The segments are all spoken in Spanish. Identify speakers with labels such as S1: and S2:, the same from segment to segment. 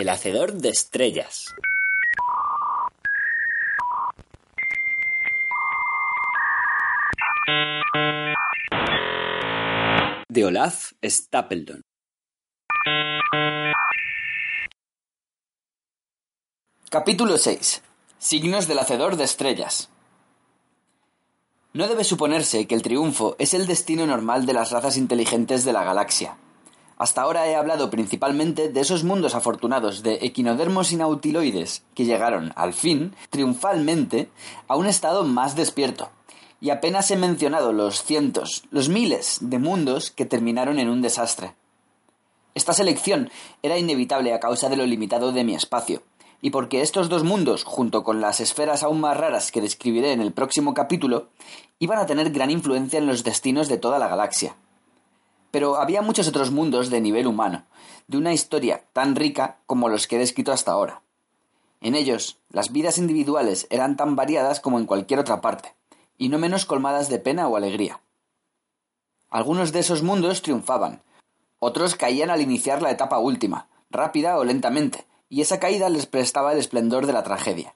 S1: El hacedor de estrellas. De Olaf Stapledon. Capítulo 6. Signos del hacedor de estrellas. No debe suponerse que el triunfo es el destino normal de las razas inteligentes de la galaxia. Hasta ahora he hablado principalmente de esos mundos afortunados de equinodermos y nautiloides que llegaron, al fin, triunfalmente, a un estado más despierto, y apenas he mencionado los cientos, los miles de mundos que terminaron en un desastre. Esta selección era inevitable a causa de lo limitado de mi espacio, y porque estos dos mundos, junto con las esferas aún más raras que describiré en el próximo capítulo, iban a tener gran influencia en los destinos de toda la galaxia. Pero había muchos otros mundos de nivel humano, de una historia tan rica como los que he descrito hasta ahora. En ellos, las vidas individuales eran tan variadas como en cualquier otra parte, y no menos colmadas de pena o alegría. Algunos de esos mundos triunfaban, otros caían al iniciar la etapa última, rápida o lentamente, y esa caída les prestaba el esplendor de la tragedia.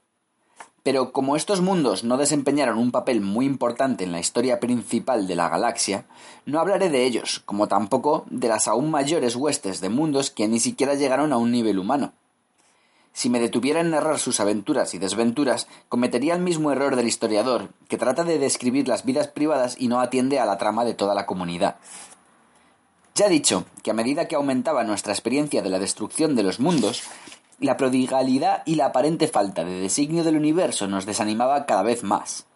S1: Pero como estos mundos no desempeñaron un papel muy importante en la historia principal de la galaxia, no hablaré de ellos, como tampoco de las aún mayores huestes de mundos que ni siquiera llegaron a un nivel humano. Si me detuviera en narrar sus aventuras y desventuras, cometería el mismo error del historiador, que trata de describir las vidas privadas y no atiende a la trama de toda la comunidad. Ya dicho que a medida que aumentaba nuestra experiencia de la destrucción de los mundos, la prodigalidad y la aparente falta de designio del universo nos desanimaba cada vez más.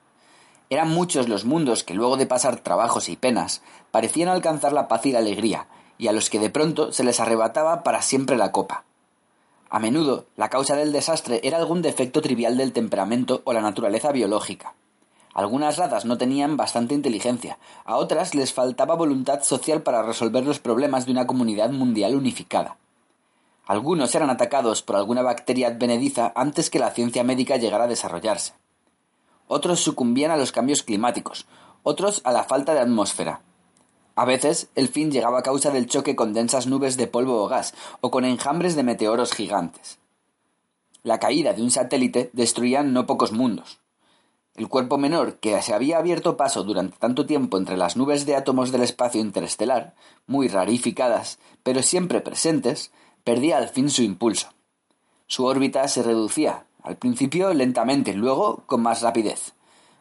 S1: Eran muchos los mundos que luego de pasar trabajos y penas parecían alcanzar la paz y la alegría, y a los que de pronto se les arrebataba para siempre la copa. A menudo la causa del desastre era algún defecto trivial del temperamento o la naturaleza biológica. Algunas razas no tenían bastante inteligencia, a otras les faltaba voluntad social para resolver los problemas de una comunidad mundial unificada. Algunos eran atacados por alguna bacteria advenediza antes que la ciencia médica llegara a desarrollarse. Otros sucumbían a los cambios climáticos, otros a la falta de atmósfera. A veces el fin llegaba a causa del choque con densas nubes de polvo o gas, o con enjambres de meteoros gigantes. La caída de un satélite destruía no pocos mundos. El cuerpo menor, que se había abierto paso durante tanto tiempo entre las nubes de átomos del espacio interestelar, muy rarificadas, pero siempre presentes, perdía al fin su impulso. Su órbita se reducía, al principio lentamente, luego con más rapidez.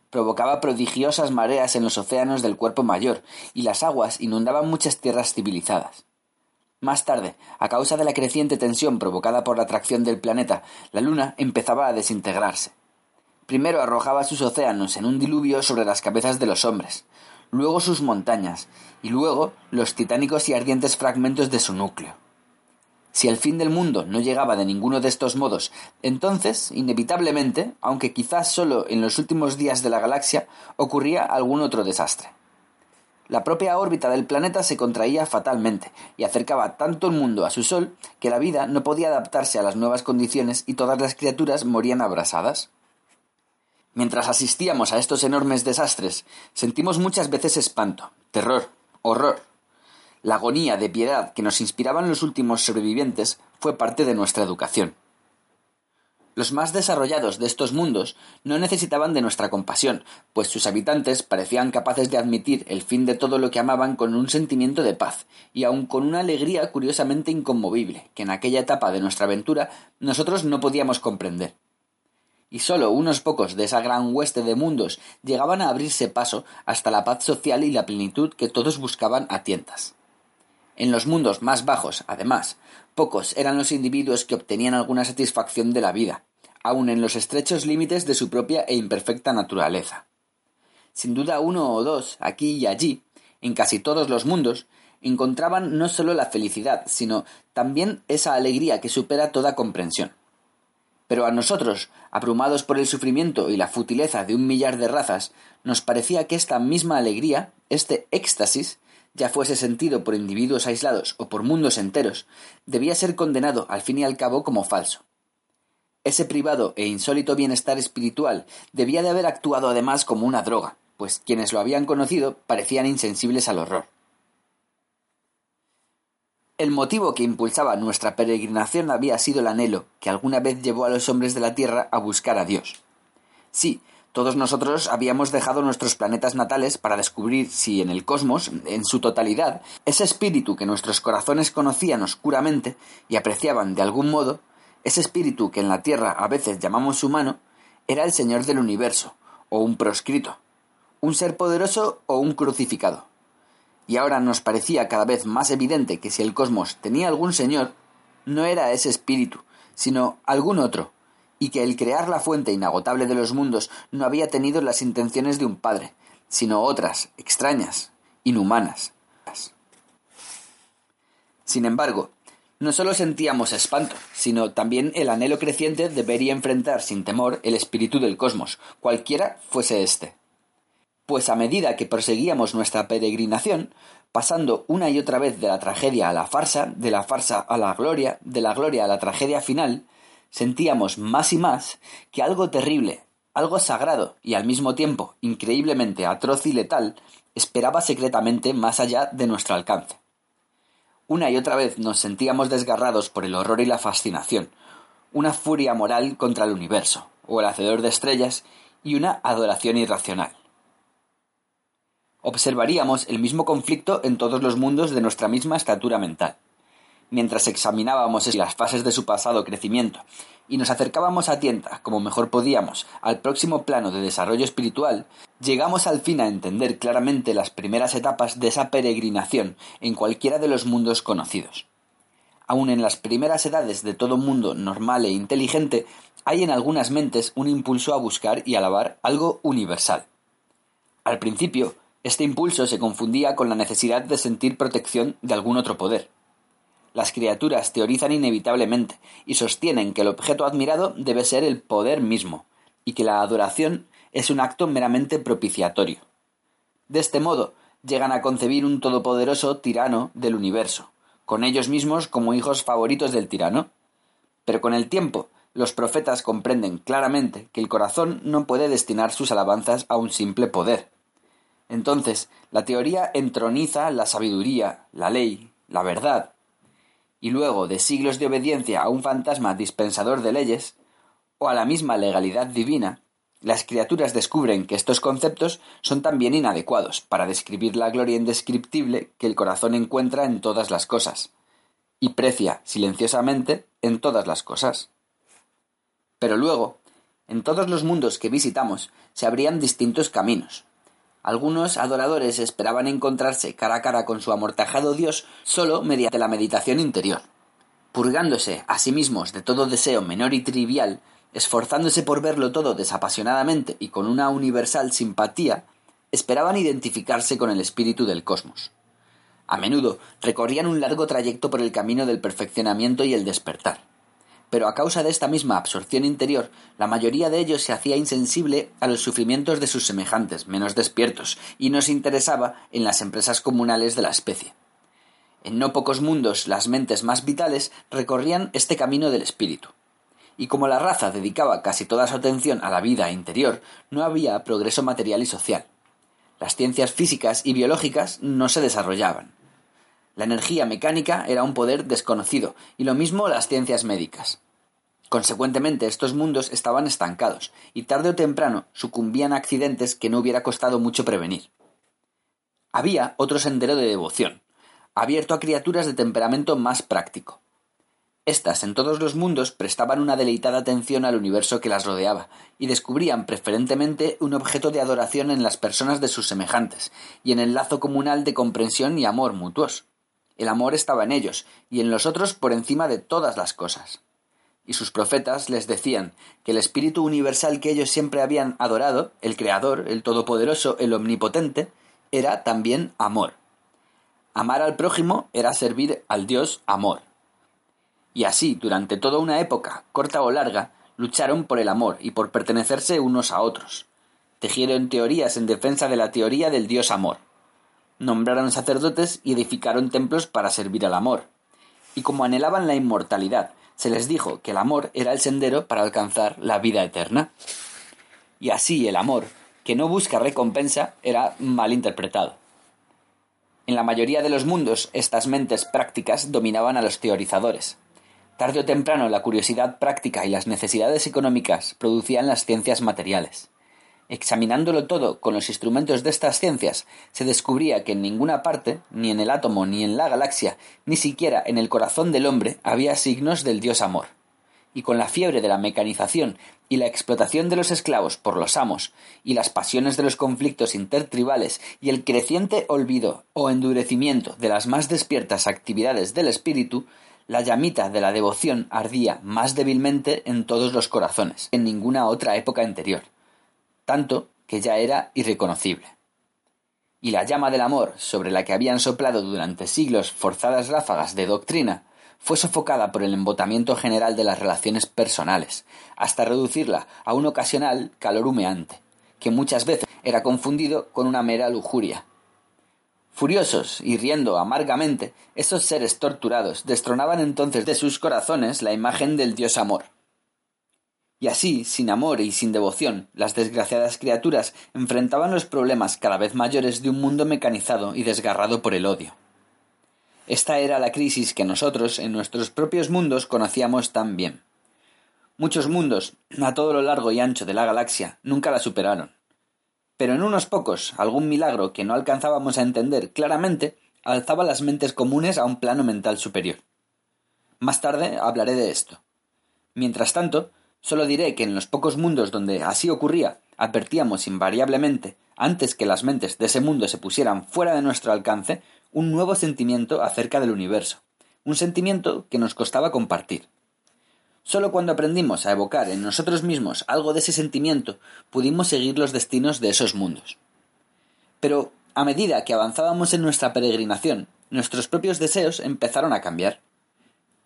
S1: Provocaba prodigiosas mareas en los océanos del cuerpo mayor, y las aguas inundaban muchas tierras civilizadas. Más tarde, a causa de la creciente tensión provocada por la atracción del planeta, la Luna empezaba a desintegrarse. Primero arrojaba sus océanos en un diluvio sobre las cabezas de los hombres, luego sus montañas, y luego los titánicos y ardientes fragmentos de su núcleo. Si el fin del mundo no llegaba de ninguno de estos modos, entonces, inevitablemente, aunque quizás solo en los últimos días de la galaxia, ocurría algún otro desastre. La propia órbita del planeta se contraía fatalmente y acercaba tanto el mundo a su Sol que la vida no podía adaptarse a las nuevas condiciones y todas las criaturas morían abrasadas. Mientras asistíamos a estos enormes desastres, sentimos muchas veces espanto, terror, horror, la agonía de piedad que nos inspiraban los últimos sobrevivientes fue parte de nuestra educación. Los más desarrollados de estos mundos no necesitaban de nuestra compasión, pues sus habitantes parecían capaces de admitir el fin de todo lo que amaban con un sentimiento de paz, y aun con una alegría curiosamente inconmovible, que en aquella etapa de nuestra aventura nosotros no podíamos comprender. Y sólo unos pocos de esa gran hueste de mundos llegaban a abrirse paso hasta la paz social y la plenitud que todos buscaban a tientas. En los mundos más bajos, además, pocos eran los individuos que obtenían alguna satisfacción de la vida, aun en los estrechos límites de su propia e imperfecta naturaleza. Sin duda uno o dos, aquí y allí, en casi todos los mundos, encontraban no sólo la felicidad, sino también esa alegría que supera toda comprensión. Pero a nosotros, abrumados por el sufrimiento y la futileza de un millar de razas, nos parecía que esta misma alegría, este éxtasis, ya fuese sentido por individuos aislados o por mundos enteros, debía ser condenado al fin y al cabo como falso. Ese privado e insólito bienestar espiritual debía de haber actuado además como una droga, pues quienes lo habían conocido parecían insensibles al horror. El motivo que impulsaba nuestra peregrinación había sido el anhelo que alguna vez llevó a los hombres de la Tierra a buscar a Dios. Sí, todos nosotros habíamos dejado nuestros planetas natales para descubrir si en el cosmos, en su totalidad, ese espíritu que nuestros corazones conocían oscuramente y apreciaban de algún modo, ese espíritu que en la Tierra a veces llamamos humano, era el Señor del universo, o un proscrito, un ser poderoso o un crucificado. Y ahora nos parecía cada vez más evidente que si el cosmos tenía algún señor, no era ese espíritu, sino algún otro, y que el crear la fuente inagotable de los mundos no había tenido las intenciones de un padre, sino otras, extrañas, inhumanas. Sin embargo, no solo sentíamos espanto, sino también el anhelo creciente de ver y enfrentar sin temor el espíritu del cosmos, cualquiera fuese éste pues a medida que proseguíamos nuestra peregrinación, pasando una y otra vez de la tragedia a la farsa, de la farsa a la gloria, de la gloria a la tragedia final, sentíamos más y más que algo terrible, algo sagrado y al mismo tiempo increíblemente atroz y letal esperaba secretamente más allá de nuestro alcance. Una y otra vez nos sentíamos desgarrados por el horror y la fascinación, una furia moral contra el universo, o el hacedor de estrellas, y una adoración irracional observaríamos el mismo conflicto en todos los mundos de nuestra misma estatura mental. Mientras examinábamos las fases de su pasado crecimiento y nos acercábamos a tienta, como mejor podíamos, al próximo plano de desarrollo espiritual, llegamos al fin a entender claramente las primeras etapas de esa peregrinación en cualquiera de los mundos conocidos. Aun en las primeras edades de todo mundo normal e inteligente, hay en algunas mentes un impulso a buscar y alabar algo universal. Al principio, este impulso se confundía con la necesidad de sentir protección de algún otro poder. Las criaturas teorizan inevitablemente y sostienen que el objeto admirado debe ser el poder mismo, y que la adoración es un acto meramente propiciatorio. De este modo, llegan a concebir un todopoderoso tirano del universo, con ellos mismos como hijos favoritos del tirano. Pero con el tiempo, los profetas comprenden claramente que el corazón no puede destinar sus alabanzas a un simple poder, entonces, la teoría entroniza la sabiduría, la ley, la verdad, y luego de siglos de obediencia a un fantasma dispensador de leyes, o a la misma legalidad divina, las criaturas descubren que estos conceptos son también inadecuados para describir la gloria indescriptible que el corazón encuentra en todas las cosas, y precia silenciosamente en todas las cosas. Pero luego, en todos los mundos que visitamos, se abrían distintos caminos, algunos adoradores esperaban encontrarse cara a cara con su amortajado Dios solo mediante la meditación interior. Purgándose a sí mismos de todo deseo menor y trivial, esforzándose por verlo todo desapasionadamente y con una universal simpatía, esperaban identificarse con el espíritu del cosmos. A menudo recorrían un largo trayecto por el camino del perfeccionamiento y el despertar pero a causa de esta misma absorción interior, la mayoría de ellos se hacía insensible a los sufrimientos de sus semejantes, menos despiertos, y no se interesaba en las empresas comunales de la especie. En no pocos mundos las mentes más vitales recorrían este camino del espíritu. Y como la raza dedicaba casi toda su atención a la vida interior, no había progreso material y social. Las ciencias físicas y biológicas no se desarrollaban. La energía mecánica era un poder desconocido, y lo mismo las ciencias médicas. Consecuentemente, estos mundos estaban estancados, y tarde o temprano sucumbían a accidentes que no hubiera costado mucho prevenir. Había otro sendero de devoción, abierto a criaturas de temperamento más práctico. Estas en todos los mundos prestaban una deleitada atención al universo que las rodeaba, y descubrían preferentemente un objeto de adoración en las personas de sus semejantes, y en el lazo comunal de comprensión y amor mutuos. El amor estaba en ellos, y en los otros por encima de todas las cosas. Y sus profetas les decían que el Espíritu universal que ellos siempre habían adorado, el Creador, el Todopoderoso, el Omnipotente, era también amor. Amar al prójimo era servir al Dios amor. Y así, durante toda una época, corta o larga, lucharon por el amor y por pertenecerse unos a otros. Tejieron teorías en defensa de la teoría del Dios amor. Nombraron sacerdotes y edificaron templos para servir al amor. Y como anhelaban la inmortalidad, se les dijo que el amor era el sendero para alcanzar la vida eterna. Y así el amor, que no busca recompensa, era mal interpretado. En la mayoría de los mundos, estas mentes prácticas dominaban a los teorizadores. Tarde o temprano, la curiosidad práctica y las necesidades económicas producían las ciencias materiales. Examinándolo todo con los instrumentos de estas ciencias, se descubría que en ninguna parte, ni en el átomo, ni en la galaxia, ni siquiera en el corazón del hombre, había signos del dios amor. Y con la fiebre de la mecanización y la explotación de los esclavos por los amos, y las pasiones de los conflictos intertribales, y el creciente olvido o endurecimiento de las más despiertas actividades del espíritu, la llamita de la devoción ardía más débilmente en todos los corazones, en ninguna otra época anterior, tanto que ya era irreconocible. Y la llama del amor, sobre la que habían soplado durante siglos forzadas ráfagas de doctrina, fue sofocada por el embotamiento general de las relaciones personales, hasta reducirla a un ocasional calor humeante, que muchas veces era confundido con una mera lujuria, Furiosos y riendo amargamente, esos seres torturados destronaban entonces de sus corazones la imagen del dios amor. Y así, sin amor y sin devoción, las desgraciadas criaturas enfrentaban los problemas cada vez mayores de un mundo mecanizado y desgarrado por el odio. Esta era la crisis que nosotros, en nuestros propios mundos, conocíamos tan bien. Muchos mundos, a todo lo largo y ancho de la galaxia, nunca la superaron pero en unos pocos algún milagro que no alcanzábamos a entender claramente alzaba las mentes comunes a un plano mental superior. Más tarde hablaré de esto. Mientras tanto, solo diré que en los pocos mundos donde así ocurría, advertíamos invariablemente, antes que las mentes de ese mundo se pusieran fuera de nuestro alcance, un nuevo sentimiento acerca del universo, un sentimiento que nos costaba compartir. Solo cuando aprendimos a evocar en nosotros mismos algo de ese sentimiento pudimos seguir los destinos de esos mundos. Pero a medida que avanzábamos en nuestra peregrinación, nuestros propios deseos empezaron a cambiar.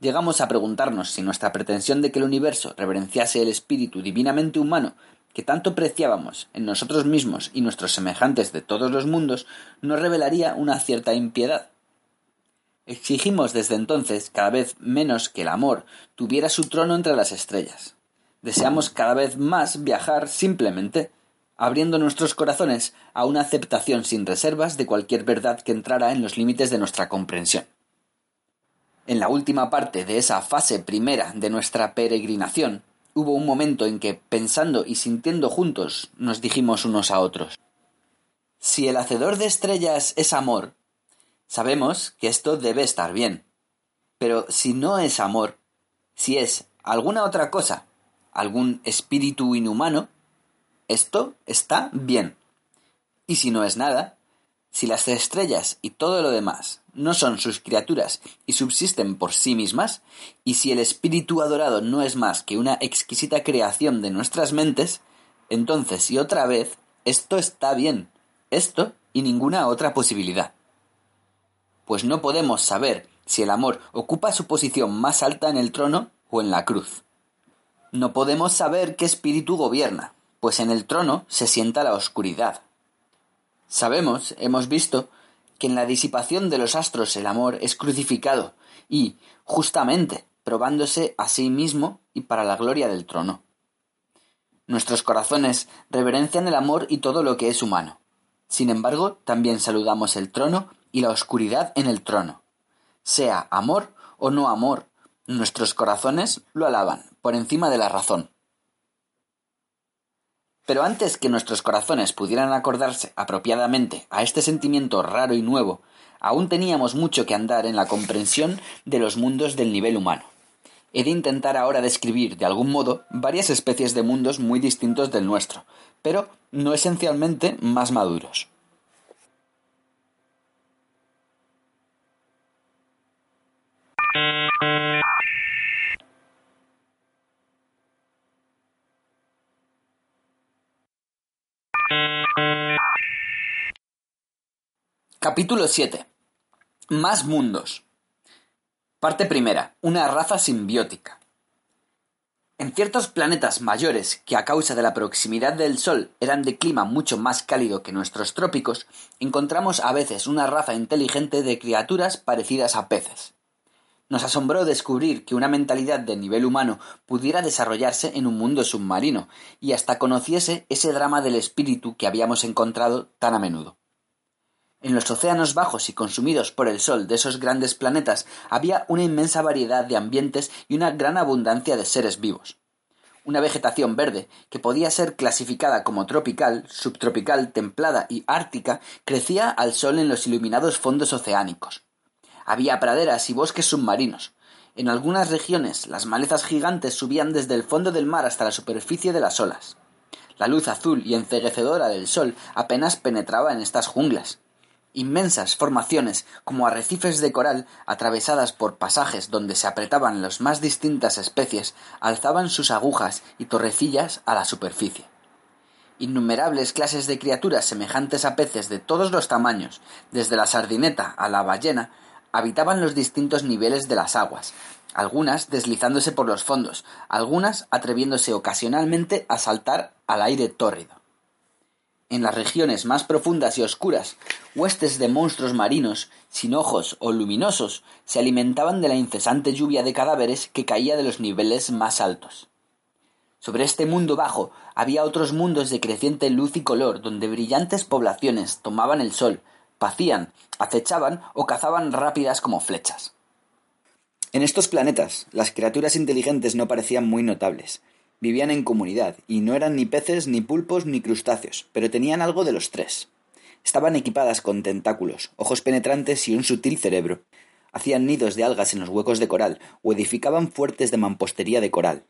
S1: Llegamos a preguntarnos si nuestra pretensión de que el universo reverenciase el espíritu divinamente humano que tanto preciábamos en nosotros mismos y nuestros semejantes de todos los mundos nos revelaría una cierta impiedad. Exigimos desde entonces cada vez menos que el amor tuviera su trono entre las estrellas. Deseamos cada vez más viajar simplemente, abriendo nuestros corazones a una aceptación sin reservas de cualquier verdad que entrara en los límites de nuestra comprensión. En la última parte de esa fase primera de nuestra peregrinación, hubo un momento en que, pensando y sintiendo juntos, nos dijimos unos a otros Si el hacedor de estrellas es amor, Sabemos que esto debe estar bien. Pero si no es amor, si es alguna otra cosa, algún espíritu inhumano, esto está bien. Y si no es nada, si las estrellas y todo lo demás no son sus criaturas y subsisten por sí mismas, y si el espíritu adorado no es más que una exquisita creación de nuestras mentes, entonces y otra vez, esto está bien, esto y ninguna otra posibilidad pues no podemos saber si el amor ocupa su posición más alta en el trono o en la cruz. No podemos saber qué espíritu gobierna, pues en el trono se sienta la oscuridad. Sabemos, hemos visto, que en la disipación de los astros el amor es crucificado y, justamente, probándose a sí mismo y para la gloria del trono. Nuestros corazones reverencian el amor y todo lo que es humano. Sin embargo, también saludamos el trono y la oscuridad en el trono. Sea amor o no amor, nuestros corazones lo alaban por encima de la razón. Pero antes que nuestros corazones pudieran acordarse apropiadamente a este sentimiento raro y nuevo, aún teníamos mucho que andar en la comprensión de los mundos del nivel humano. He de intentar ahora describir, de algún modo, varias especies de mundos muy distintos del nuestro, pero no esencialmente más maduros. Capítulo 7. Más mundos. Parte primera. Una raza simbiótica. En ciertos planetas mayores que a causa de la proximidad del Sol eran de clima mucho más cálido que nuestros trópicos, encontramos a veces una raza inteligente de criaturas parecidas a peces. Nos asombró descubrir que una mentalidad de nivel humano pudiera desarrollarse en un mundo submarino, y hasta conociese ese drama del espíritu que habíamos encontrado tan a menudo. En los océanos bajos y consumidos por el sol de esos grandes planetas había una inmensa variedad de ambientes y una gran abundancia de seres vivos. Una vegetación verde, que podía ser clasificada como tropical, subtropical, templada y ártica, crecía al sol en los iluminados fondos oceánicos. Había praderas y bosques submarinos. En algunas regiones las malezas gigantes subían desde el fondo del mar hasta la superficie de las olas. La luz azul y enceguecedora del sol apenas penetraba en estas junglas. Inmensas formaciones, como arrecifes de coral, atravesadas por pasajes donde se apretaban las más distintas especies, alzaban sus agujas y torrecillas a la superficie. Innumerables clases de criaturas semejantes a peces de todos los tamaños, desde la sardineta a la ballena, habitaban los distintos niveles de las aguas, algunas deslizándose por los fondos, algunas atreviéndose ocasionalmente a saltar al aire tórrido. En las regiones más profundas y oscuras, huestes de monstruos marinos, sin ojos o luminosos, se alimentaban de la incesante lluvia de cadáveres que caía de los niveles más altos. Sobre este mundo bajo había otros mundos de creciente luz y color, donde brillantes poblaciones tomaban el sol, pacían, acechaban o cazaban rápidas como flechas. En estos planetas, las criaturas inteligentes no parecían muy notables, Vivían en comunidad, y no eran ni peces, ni pulpos, ni crustáceos, pero tenían algo de los tres. Estaban equipadas con tentáculos, ojos penetrantes y un sutil cerebro. Hacían nidos de algas en los huecos de coral o edificaban fuertes de mampostería de coral.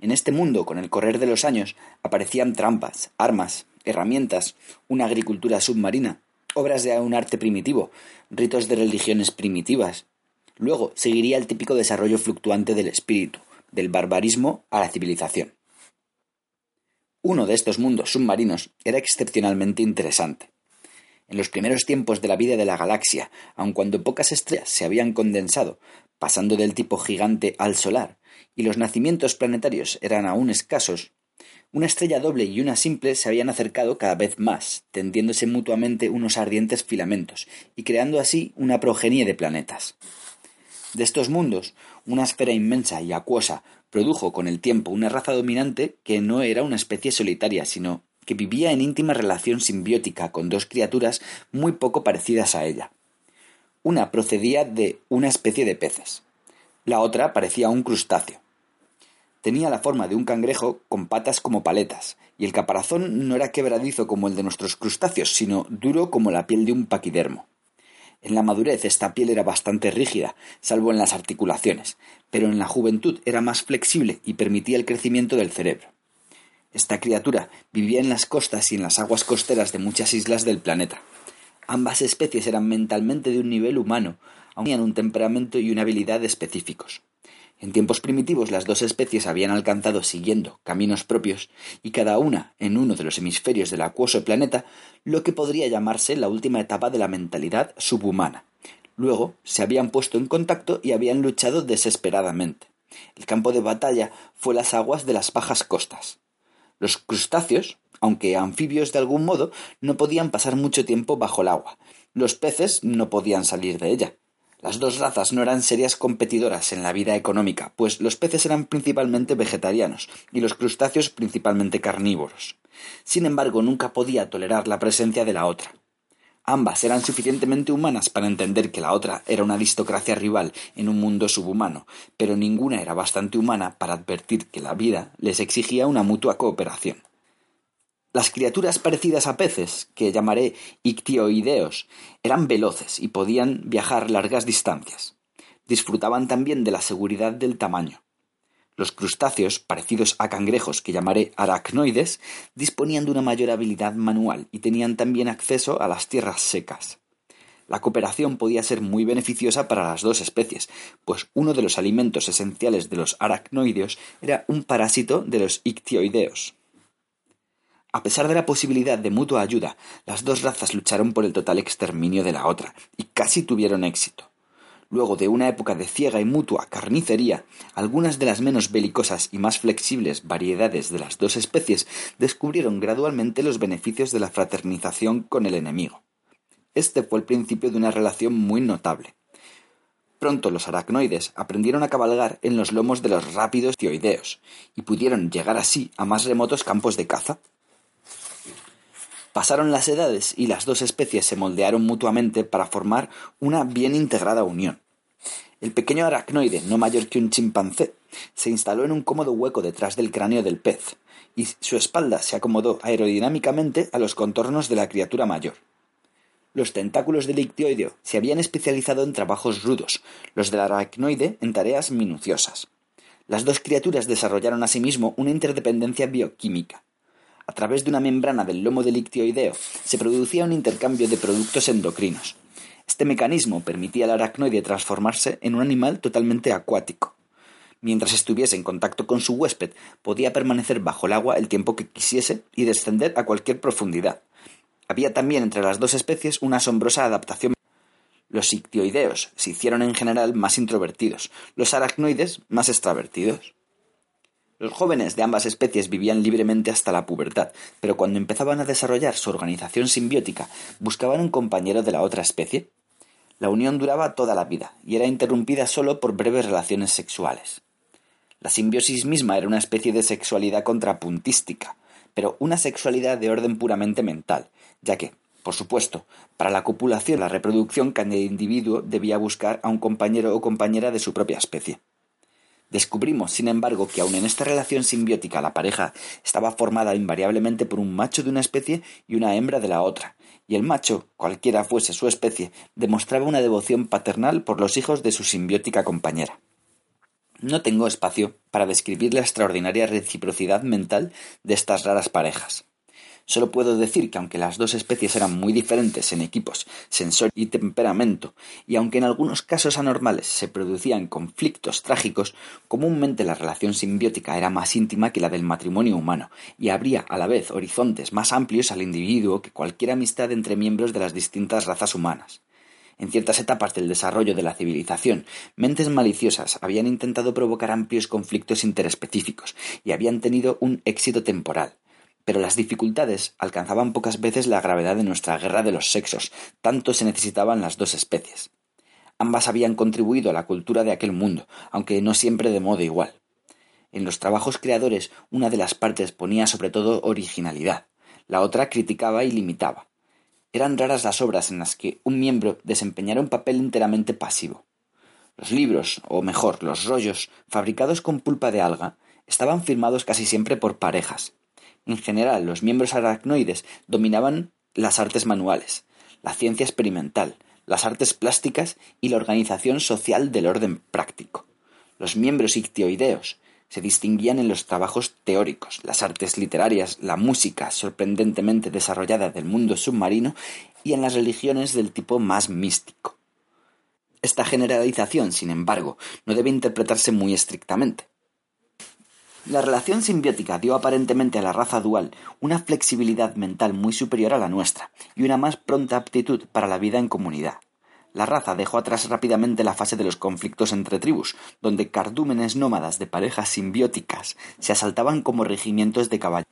S1: En este mundo, con el correr de los años, aparecían trampas, armas, herramientas, una agricultura submarina, obras de un arte primitivo, ritos de religiones primitivas. Luego seguiría el típico desarrollo fluctuante del espíritu, del barbarismo a la civilización. Uno de estos mundos submarinos era excepcionalmente interesante. En los primeros tiempos de la vida de la galaxia, aun cuando pocas estrellas se habían condensado, pasando del tipo gigante al solar, y los nacimientos planetarios eran aún escasos, una estrella doble y una simple se habían acercado cada vez más, tendiéndose mutuamente unos ardientes filamentos, y creando así una progenie de planetas. De estos mundos, una esfera inmensa y acuosa produjo con el tiempo una raza dominante que no era una especie solitaria, sino que vivía en íntima relación simbiótica con dos criaturas muy poco parecidas a ella. Una procedía de una especie de peces. La otra parecía un crustáceo. Tenía la forma de un cangrejo con patas como paletas, y el caparazón no era quebradizo como el de nuestros crustáceos, sino duro como la piel de un paquidermo. En la madurez esta piel era bastante rígida, salvo en las articulaciones, pero en la juventud era más flexible y permitía el crecimiento del cerebro. Esta criatura vivía en las costas y en las aguas costeras de muchas islas del planeta. Ambas especies eran mentalmente de un nivel humano, aun tenían un temperamento y una habilidad específicos. En tiempos primitivos las dos especies habían alcanzado siguiendo caminos propios y cada una en uno de los hemisferios del acuoso planeta lo que podría llamarse la última etapa de la mentalidad subhumana. Luego se habían puesto en contacto y habían luchado desesperadamente. El campo de batalla fue las aguas de las bajas costas. Los crustáceos, aunque anfibios de algún modo, no podían pasar mucho tiempo bajo el agua. Los peces no podían salir de ella. Las dos razas no eran serias competidoras en la vida económica, pues los peces eran principalmente vegetarianos y los crustáceos principalmente carnívoros. Sin embargo, nunca podía tolerar la presencia de la otra. Ambas eran suficientemente humanas para entender que la otra era una aristocracia rival en un mundo subhumano, pero ninguna era bastante humana para advertir que la vida les exigía una mutua cooperación. Las criaturas parecidas a peces, que llamaré ictioideos, eran veloces y podían viajar largas distancias. Disfrutaban también de la seguridad del tamaño. Los crustáceos, parecidos a cangrejos que llamaré aracnoides, disponían de una mayor habilidad manual y tenían también acceso a las tierras secas. La cooperación podía ser muy beneficiosa para las dos especies, pues uno de los alimentos esenciales de los aracnoideos era un parásito de los ictioideos. A pesar de la posibilidad de mutua ayuda, las dos razas lucharon por el total exterminio de la otra, y casi tuvieron éxito. Luego de una época de ciega y mutua carnicería, algunas de las menos belicosas y más flexibles variedades de las dos especies descubrieron gradualmente los beneficios de la fraternización con el enemigo. Este fue el principio de una relación muy notable. Pronto los aracnoides aprendieron a cabalgar en los lomos de los rápidos tioideos y pudieron llegar así a más remotos campos de caza. Pasaron las edades y las dos especies se moldearon mutuamente para formar una bien integrada unión. El pequeño aracnoide, no mayor que un chimpancé, se instaló en un cómodo hueco detrás del cráneo del pez, y su espalda se acomodó aerodinámicamente a los contornos de la criatura mayor. Los tentáculos del ictioideo se habían especializado en trabajos rudos, los del aracnoide en tareas minuciosas. Las dos criaturas desarrollaron asimismo una interdependencia bioquímica. A través de una membrana del lomo del ictioideo se producía un intercambio de productos endocrinos. Este mecanismo permitía al aracnoide transformarse en un animal totalmente acuático. Mientras estuviese en contacto con su huésped, podía permanecer bajo el agua el tiempo que quisiese y descender a cualquier profundidad. Había también entre las dos especies una asombrosa adaptación. Los ictioideos se hicieron en general más introvertidos, los aracnoides más extravertidos. Los jóvenes de ambas especies vivían libremente hasta la pubertad, pero cuando empezaban a desarrollar su organización simbiótica, buscaban un compañero de la otra especie. La unión duraba toda la vida y era interrumpida solo por breves relaciones sexuales. La simbiosis misma era una especie de sexualidad contrapuntística, pero una sexualidad de orden puramente mental, ya que, por supuesto, para la copulación la reproducción cada individuo debía buscar a un compañero o compañera de su propia especie. Descubrimos, sin embargo, que aun en esta relación simbiótica la pareja estaba formada invariablemente por un macho de una especie y una hembra de la otra, y el macho, cualquiera fuese su especie, demostraba una devoción paternal por los hijos de su simbiótica compañera. No tengo espacio para describir la extraordinaria reciprocidad mental de estas raras parejas. Solo puedo decir que aunque las dos especies eran muy diferentes en equipos, sensor y temperamento, y aunque en algunos casos anormales se producían conflictos trágicos, comúnmente la relación simbiótica era más íntima que la del matrimonio humano, y habría a la vez horizontes más amplios al individuo que cualquier amistad entre miembros de las distintas razas humanas. En ciertas etapas del desarrollo de la civilización, mentes maliciosas habían intentado provocar amplios conflictos interespecíficos y habían tenido un éxito temporal pero las dificultades alcanzaban pocas veces la gravedad de nuestra guerra de los sexos, tanto se necesitaban las dos especies. Ambas habían contribuido a la cultura de aquel mundo, aunque no siempre de modo igual. En los trabajos creadores una de las partes ponía sobre todo originalidad, la otra criticaba y limitaba. Eran raras las obras en las que un miembro desempeñara un papel enteramente pasivo. Los libros, o mejor, los rollos, fabricados con pulpa de alga, estaban firmados casi siempre por parejas, en general, los miembros aracnoides dominaban las artes manuales, la ciencia experimental, las artes plásticas y la organización social del orden práctico. Los miembros ictioideos se distinguían en los trabajos teóricos, las artes literarias, la música sorprendentemente desarrollada del mundo submarino y en las religiones del tipo más místico. Esta generalización, sin embargo, no debe interpretarse muy estrictamente. La relación simbiótica dio aparentemente a la raza dual una flexibilidad mental muy superior a la nuestra y una más pronta aptitud para la vida en comunidad. La raza dejó atrás rápidamente la fase de los conflictos entre tribus, donde cardúmenes nómadas de parejas simbióticas se asaltaban como regimientos de caballos.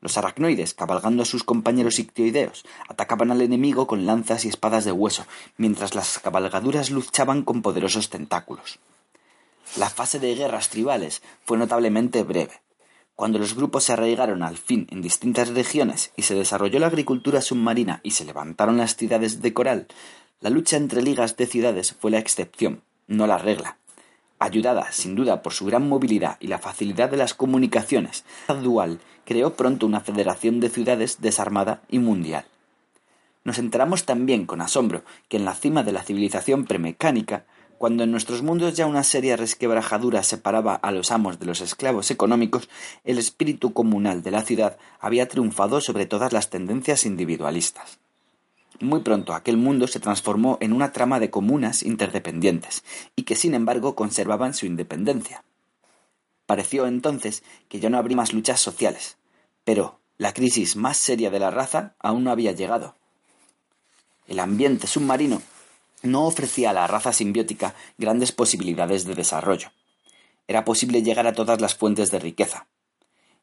S1: Los aracnoides, cabalgando a sus compañeros ictioideos, atacaban al enemigo con lanzas y espadas de hueso, mientras las cabalgaduras luchaban con poderosos tentáculos. La fase de guerras tribales fue notablemente breve. Cuando los grupos se arraigaron al fin en distintas regiones y se desarrolló la agricultura submarina y se levantaron las ciudades de coral, la lucha entre ligas de ciudades fue la excepción, no la regla. Ayudada, sin duda, por su gran movilidad y la facilidad de las comunicaciones, Dual creó pronto una federación de ciudades desarmada y mundial. Nos enteramos también con asombro que en la cima de la civilización premecánica cuando en nuestros mundos ya una seria resquebrajadura separaba a los amos de los esclavos económicos, el espíritu comunal de la ciudad había triunfado sobre todas las tendencias individualistas. Muy pronto aquel mundo se transformó en una trama de comunas interdependientes, y que sin embargo conservaban su independencia. Pareció entonces que ya no habría más luchas sociales, pero La crisis más seria de la raza aún no había llegado. El ambiente submarino no ofrecía a la raza simbiótica grandes posibilidades de desarrollo. Era posible llegar a todas las fuentes de riqueza.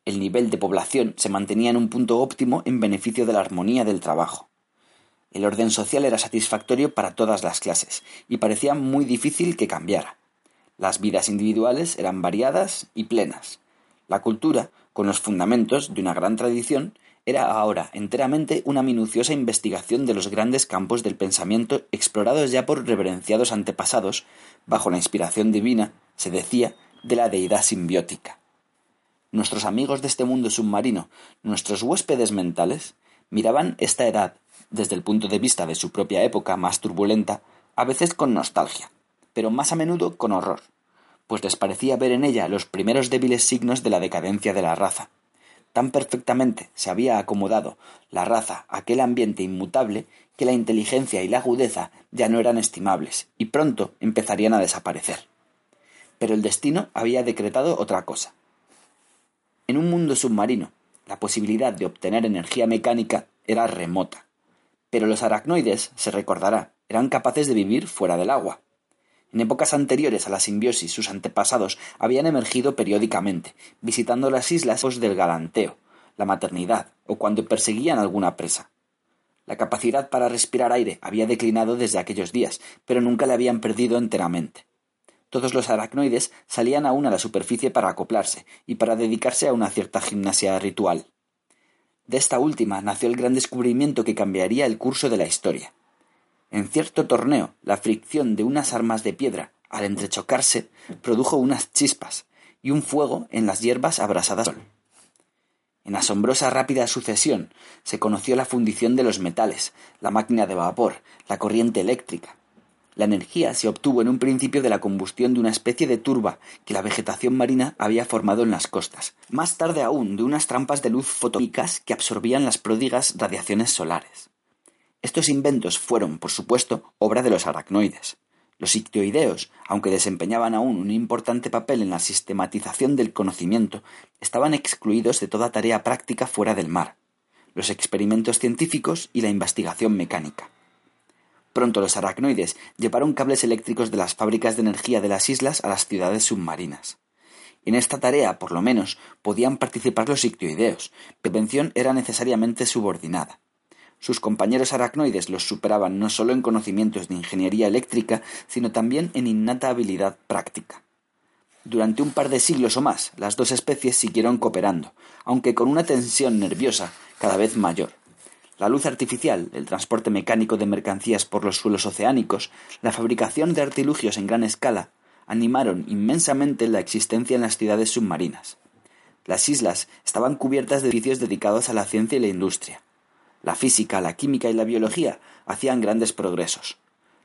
S1: El nivel de población se mantenía en un punto óptimo en beneficio de la armonía del trabajo. El orden social era satisfactorio para todas las clases y parecía muy difícil que cambiara. Las vidas individuales eran variadas y plenas. La cultura, con los fundamentos de una gran tradición, era ahora enteramente una minuciosa investigación de los grandes campos del pensamiento explorados ya por reverenciados antepasados, bajo la inspiración divina, se decía, de la deidad simbiótica. Nuestros amigos de este mundo submarino, nuestros huéspedes mentales, miraban esta edad, desde el punto de vista de su propia época más turbulenta, a veces con nostalgia, pero más a menudo con horror, pues les parecía ver en ella los primeros débiles signos de la decadencia de la raza, Tan perfectamente se había acomodado la raza a aquel ambiente inmutable que la inteligencia y la agudeza ya no eran estimables y pronto empezarían a desaparecer. Pero el destino había decretado otra cosa. En un mundo submarino, la posibilidad de obtener energía mecánica era remota. Pero los aracnoides, se recordará, eran capaces de vivir fuera del agua. En épocas anteriores a la simbiosis, sus antepasados habían emergido periódicamente, visitando las islas del galanteo, la maternidad o cuando perseguían alguna presa. La capacidad para respirar aire había declinado desde aquellos días, pero nunca la habían perdido enteramente. Todos los aracnoides salían aún a la superficie para acoplarse y para dedicarse a una cierta gimnasia ritual. De esta última nació el gran descubrimiento que cambiaría el curso de la historia. En cierto torneo, la fricción de unas armas de piedra, al entrechocarse, produjo unas chispas y un fuego en las hierbas abrasadas En asombrosa rápida sucesión se conoció la fundición de los metales, la máquina de vapor, la corriente eléctrica. La energía se obtuvo en un principio de la combustión de una especie de turba que la vegetación marina había formado en las costas, más tarde aún de unas trampas de luz fotónicas que absorbían las pródigas radiaciones solares. Estos inventos fueron, por supuesto, obra de los aracnoides. Los ictioideos, aunque desempeñaban aún un importante papel en la sistematización del conocimiento, estaban excluidos de toda tarea práctica fuera del mar, los experimentos científicos y la investigación mecánica. Pronto los aracnoides llevaron cables eléctricos de las fábricas de energía de las islas a las ciudades submarinas. En esta tarea, por lo menos, podían participar los ictioideos, pero la prevención era necesariamente subordinada. Sus compañeros aracnoides los superaban no solo en conocimientos de ingeniería eléctrica, sino también en innata habilidad práctica. Durante un par de siglos o más, las dos especies siguieron cooperando, aunque con una tensión nerviosa cada vez mayor. La luz artificial, el transporte mecánico de mercancías por los suelos oceánicos, la fabricación de artilugios en gran escala, animaron inmensamente la existencia en las ciudades submarinas. Las islas estaban cubiertas de edificios dedicados a la ciencia y la industria. La física, la química y la biología hacían grandes progresos.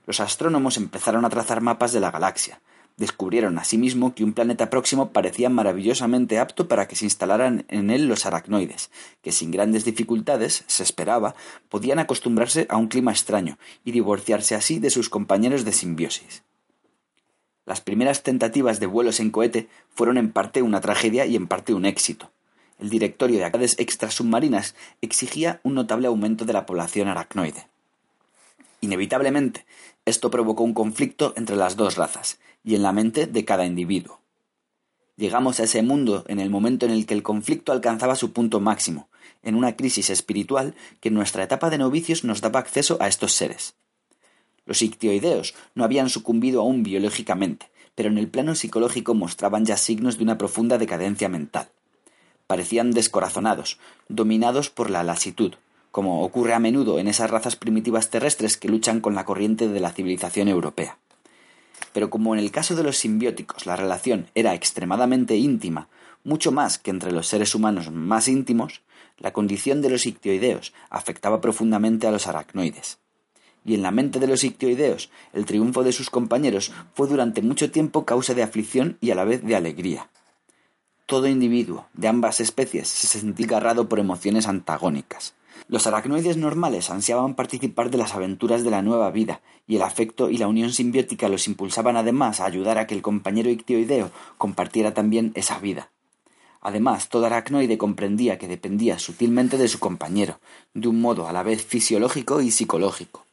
S1: Los astrónomos empezaron a trazar mapas de la galaxia. Descubrieron asimismo que un planeta próximo parecía maravillosamente apto para que se instalaran en él los aracnoides, que sin grandes dificultades, se esperaba, podían acostumbrarse a un clima extraño y divorciarse así de sus compañeros de simbiosis. Las primeras tentativas de vuelos en cohete fueron en parte una tragedia y en parte un éxito el directorio de actividades extrasubmarinas exigía un notable aumento de la población aracnoide. Inevitablemente, esto provocó un conflicto entre las dos razas y en la mente de cada individuo. Llegamos a ese mundo en el momento en el que el conflicto alcanzaba su punto máximo, en una crisis espiritual que en nuestra etapa de novicios nos daba acceso a estos seres. Los ictioideos no habían sucumbido aún biológicamente, pero en el plano psicológico mostraban ya signos de una profunda decadencia mental parecían descorazonados, dominados por la lasitud, como ocurre a menudo en esas razas primitivas terrestres que luchan con la corriente de la civilización europea. Pero como en el caso de los simbióticos la relación era extremadamente íntima, mucho más que entre los seres humanos más íntimos, la condición de los ictioideos afectaba profundamente a los aracnoides. Y en la mente de los ictioideos, el triunfo de sus compañeros fue durante mucho tiempo causa de aflicción y a la vez de alegría. Todo individuo de ambas especies se sentía agarrado por emociones antagónicas. Los aracnoides normales ansiaban participar de las aventuras de la nueva vida, y el afecto y la unión simbiótica los impulsaban además a ayudar a que el compañero ictioideo compartiera también esa vida. Además, todo aracnoide comprendía que dependía sutilmente de su compañero, de un modo a la vez fisiológico y psicológico.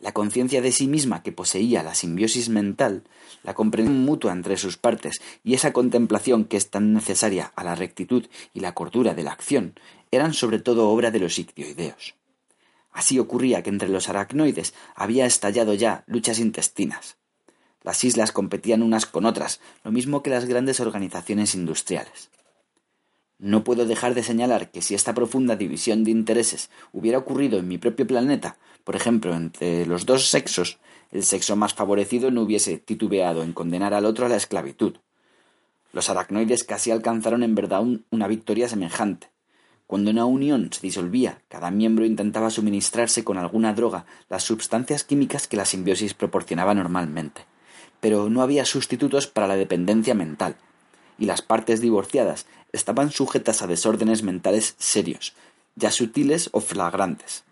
S1: La conciencia de sí misma que poseía la simbiosis mental, la comprensión mutua entre sus partes y esa contemplación que es tan necesaria a la rectitud y la cordura de la acción, eran sobre todo obra de los ictioideos. Así ocurría que entre los aracnoides había estallado ya luchas intestinas. Las islas competían unas con otras, lo mismo que las grandes organizaciones industriales. No puedo dejar de señalar que si esta profunda división de intereses hubiera ocurrido en mi propio planeta, por ejemplo, entre los dos sexos, el sexo más favorecido no hubiese titubeado en condenar al otro a la esclavitud. Los aracnoides casi alcanzaron en verdad una victoria semejante. Cuando una unión se disolvía, cada miembro intentaba suministrarse con alguna droga las sustancias químicas que la simbiosis proporcionaba normalmente. Pero no había sustitutos para la dependencia mental, y las partes divorciadas estaban sujetas a desórdenes mentales serios, ya sutiles o flagrantes.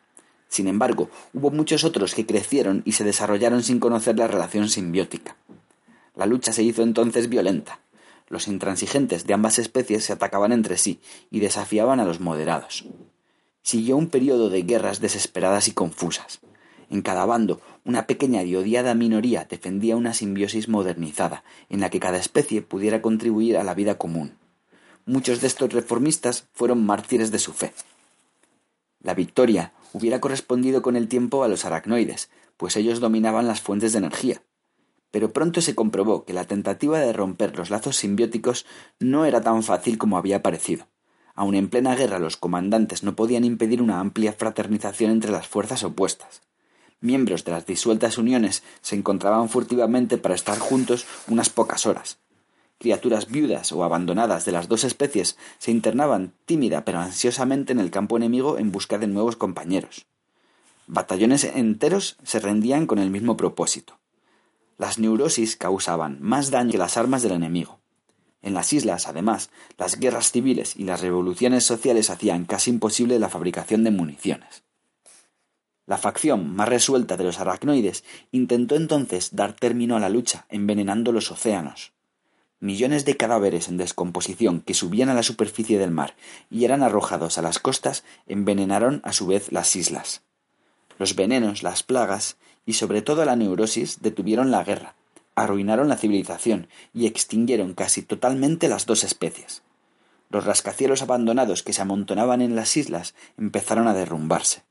S1: Sin embargo, hubo muchos otros que crecieron y se desarrollaron sin conocer la relación simbiótica. La lucha se hizo entonces violenta. Los intransigentes de ambas especies se atacaban entre sí y desafiaban a los moderados. Siguió un periodo de guerras desesperadas y confusas. En cada bando, una pequeña y odiada minoría defendía una simbiosis modernizada, en la que cada especie pudiera contribuir a la vida común. Muchos de estos reformistas fueron mártires de su fe. La victoria hubiera correspondido con el tiempo a los aracnoides, pues ellos dominaban las fuentes de energía. Pero pronto se comprobó que la tentativa de romper los lazos simbióticos no era tan fácil como había parecido. Aun en plena guerra los comandantes no podían impedir una amplia fraternización entre las fuerzas opuestas. Miembros de las disueltas uniones se encontraban furtivamente para estar juntos unas pocas horas, criaturas viudas o abandonadas de las dos especies se internaban tímida pero ansiosamente en el campo enemigo en busca de nuevos compañeros. Batallones enteros se rendían con el mismo propósito. Las neurosis causaban más daño que las armas del enemigo. En las islas, además, las guerras civiles y las revoluciones sociales hacían casi imposible la fabricación de municiones. La facción más resuelta de los aracnoides intentó entonces dar término a la lucha envenenando los océanos, Millones de cadáveres en descomposición que subían a la superficie del mar y eran arrojados a las costas envenenaron a su vez las islas. Los venenos, las plagas y sobre todo la neurosis detuvieron la guerra, arruinaron la civilización y extinguieron casi totalmente las dos especies. Los rascacielos abandonados que se amontonaban en las islas empezaron a derrumbarse.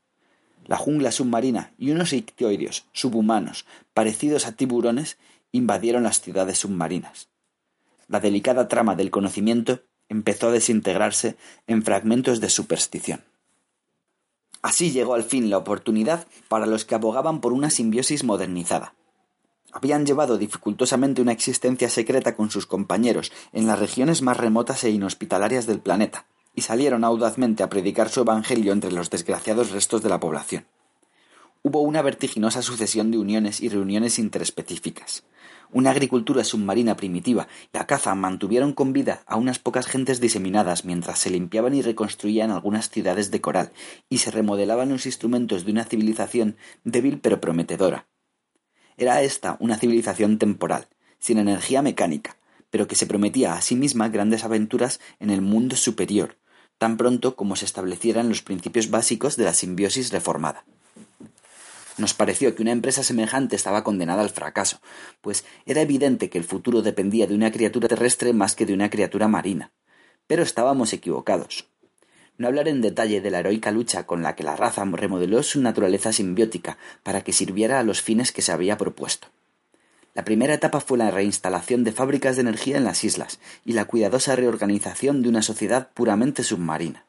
S1: La jungla submarina y unos ictioideos subhumanos, parecidos a tiburones, invadieron las ciudades submarinas la delicada trama del conocimiento empezó a desintegrarse en fragmentos de superstición. Así llegó al fin la oportunidad para los que abogaban por una simbiosis modernizada. Habían llevado dificultosamente una existencia secreta con sus compañeros en las regiones más remotas e inhospitalarias del planeta, y salieron audazmente a predicar su evangelio entre los desgraciados restos de la población. Hubo una vertiginosa sucesión de uniones y reuniones interespecíficas una agricultura submarina primitiva y la caza mantuvieron con vida a unas pocas gentes diseminadas mientras se limpiaban y reconstruían algunas ciudades de coral y se remodelaban los instrumentos de una civilización débil pero prometedora. Era esta una civilización temporal, sin energía mecánica, pero que se prometía a sí misma grandes aventuras en el mundo superior, tan pronto como se establecieran los principios básicos de la simbiosis reformada. Nos pareció que una empresa semejante estaba condenada al fracaso, pues era evidente que el futuro dependía de una criatura terrestre más que de una criatura marina. Pero estábamos equivocados. No hablaré en detalle de la heroica lucha con la que la raza remodeló su naturaleza simbiótica para que sirviera a los fines que se había propuesto. La primera etapa fue la reinstalación de fábricas de energía en las islas y la cuidadosa reorganización de una sociedad puramente submarina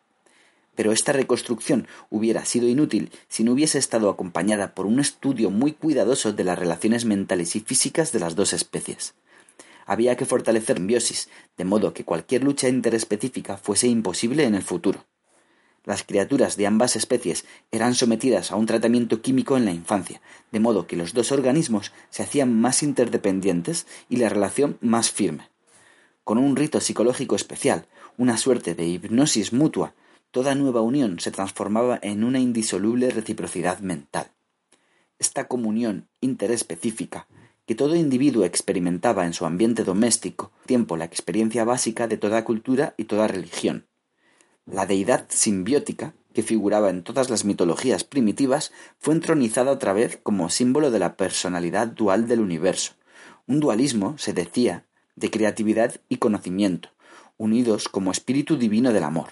S1: pero esta reconstrucción hubiera sido inútil si no hubiese estado acompañada por un estudio muy cuidadoso de las relaciones mentales y físicas de las dos especies. Había que fortalecer simbiosis, de modo que cualquier lucha interespecífica fuese imposible en el futuro. Las criaturas de ambas especies eran sometidas a un tratamiento químico en la infancia, de modo que los dos organismos se hacían más interdependientes y la relación más firme. Con un rito psicológico especial, una suerte de hipnosis mutua, toda nueva unión se transformaba en una indisoluble reciprocidad mental. Esta comunión interespecífica, que todo individuo experimentaba en su ambiente doméstico, tiempo la experiencia básica de toda cultura y toda religión. La deidad simbiótica, que figuraba en todas las mitologías primitivas, fue entronizada otra vez como símbolo de la personalidad dual del universo. Un dualismo, se decía, de creatividad y conocimiento, unidos como espíritu divino del amor.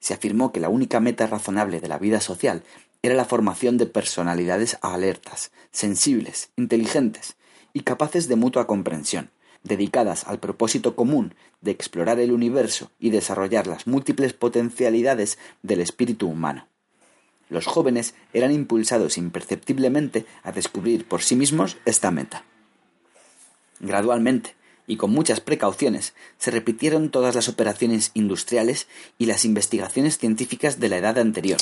S1: Se afirmó que la única meta razonable de la vida social era la formación de personalidades alertas, sensibles, inteligentes y capaces de mutua comprensión, dedicadas al propósito común de explorar el universo y desarrollar las múltiples potencialidades del espíritu humano. Los jóvenes eran impulsados imperceptiblemente a descubrir por sí mismos esta meta. Gradualmente, y con muchas precauciones, se repitieron todas las operaciones industriales y las investigaciones científicas de la edad anterior,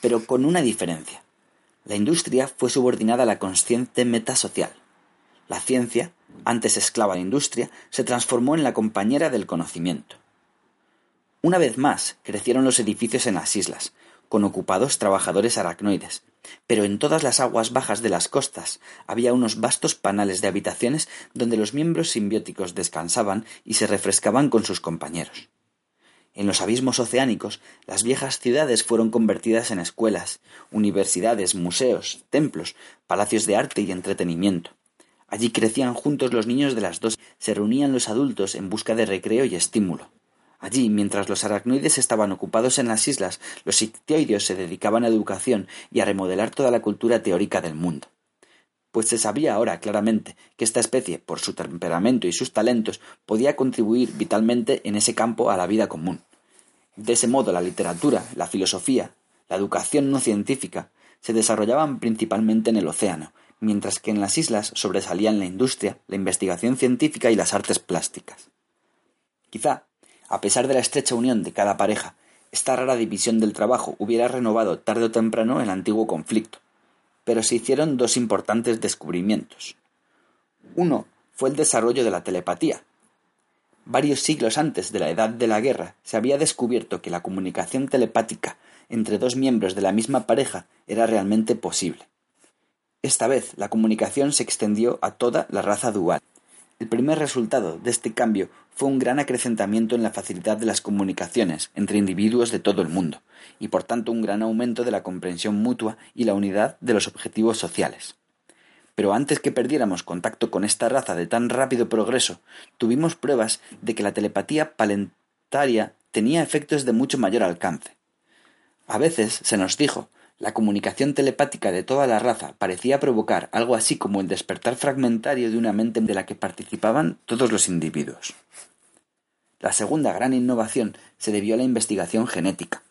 S1: pero con una diferencia. La industria fue subordinada a la consciente meta social. La ciencia, antes esclava de la industria, se transformó en la compañera del conocimiento. Una vez más crecieron los edificios en las islas, con ocupados trabajadores aracnoides, pero en todas las aguas bajas de las costas había unos vastos panales de habitaciones donde los miembros simbióticos descansaban y se refrescaban con sus compañeros. En los abismos oceánicos, las viejas ciudades fueron convertidas en escuelas, universidades, museos, templos, palacios de arte y entretenimiento. Allí crecían juntos los niños de las dos, se reunían los adultos en busca de recreo y estímulo. Allí, mientras los aracnoides estaban ocupados en las islas, los ictioideos se dedicaban a educación y a remodelar toda la cultura teórica del mundo. Pues se sabía ahora claramente que esta especie, por su temperamento y sus talentos, podía contribuir vitalmente en ese campo a la vida común. De ese modo la literatura, la filosofía, la educación no científica, se desarrollaban principalmente en el océano, mientras que en las islas sobresalían la industria, la investigación científica y las artes plásticas. Quizá a pesar de la estrecha unión de cada pareja, esta rara división del trabajo hubiera renovado tarde o temprano el antiguo conflicto, pero se hicieron dos importantes descubrimientos. Uno fue el desarrollo de la telepatía. Varios siglos antes de la edad de la guerra se había descubierto que la comunicación telepática entre dos miembros de la misma pareja era realmente posible. Esta vez la comunicación se extendió a toda la raza dual. El primer resultado de este cambio fue un gran acrecentamiento en la facilidad de las comunicaciones entre individuos de todo el mundo, y por tanto un gran aumento de la comprensión mutua y la unidad de los objetivos sociales. Pero antes que perdiéramos contacto con esta raza de tan rápido progreso, tuvimos pruebas de que la telepatía palentaria tenía efectos de mucho mayor alcance. A veces se nos dijo la comunicación telepática de toda la raza parecía provocar algo así como el despertar fragmentario de una mente de la que participaban todos los individuos. La segunda gran innovación se debió a la investigación genética.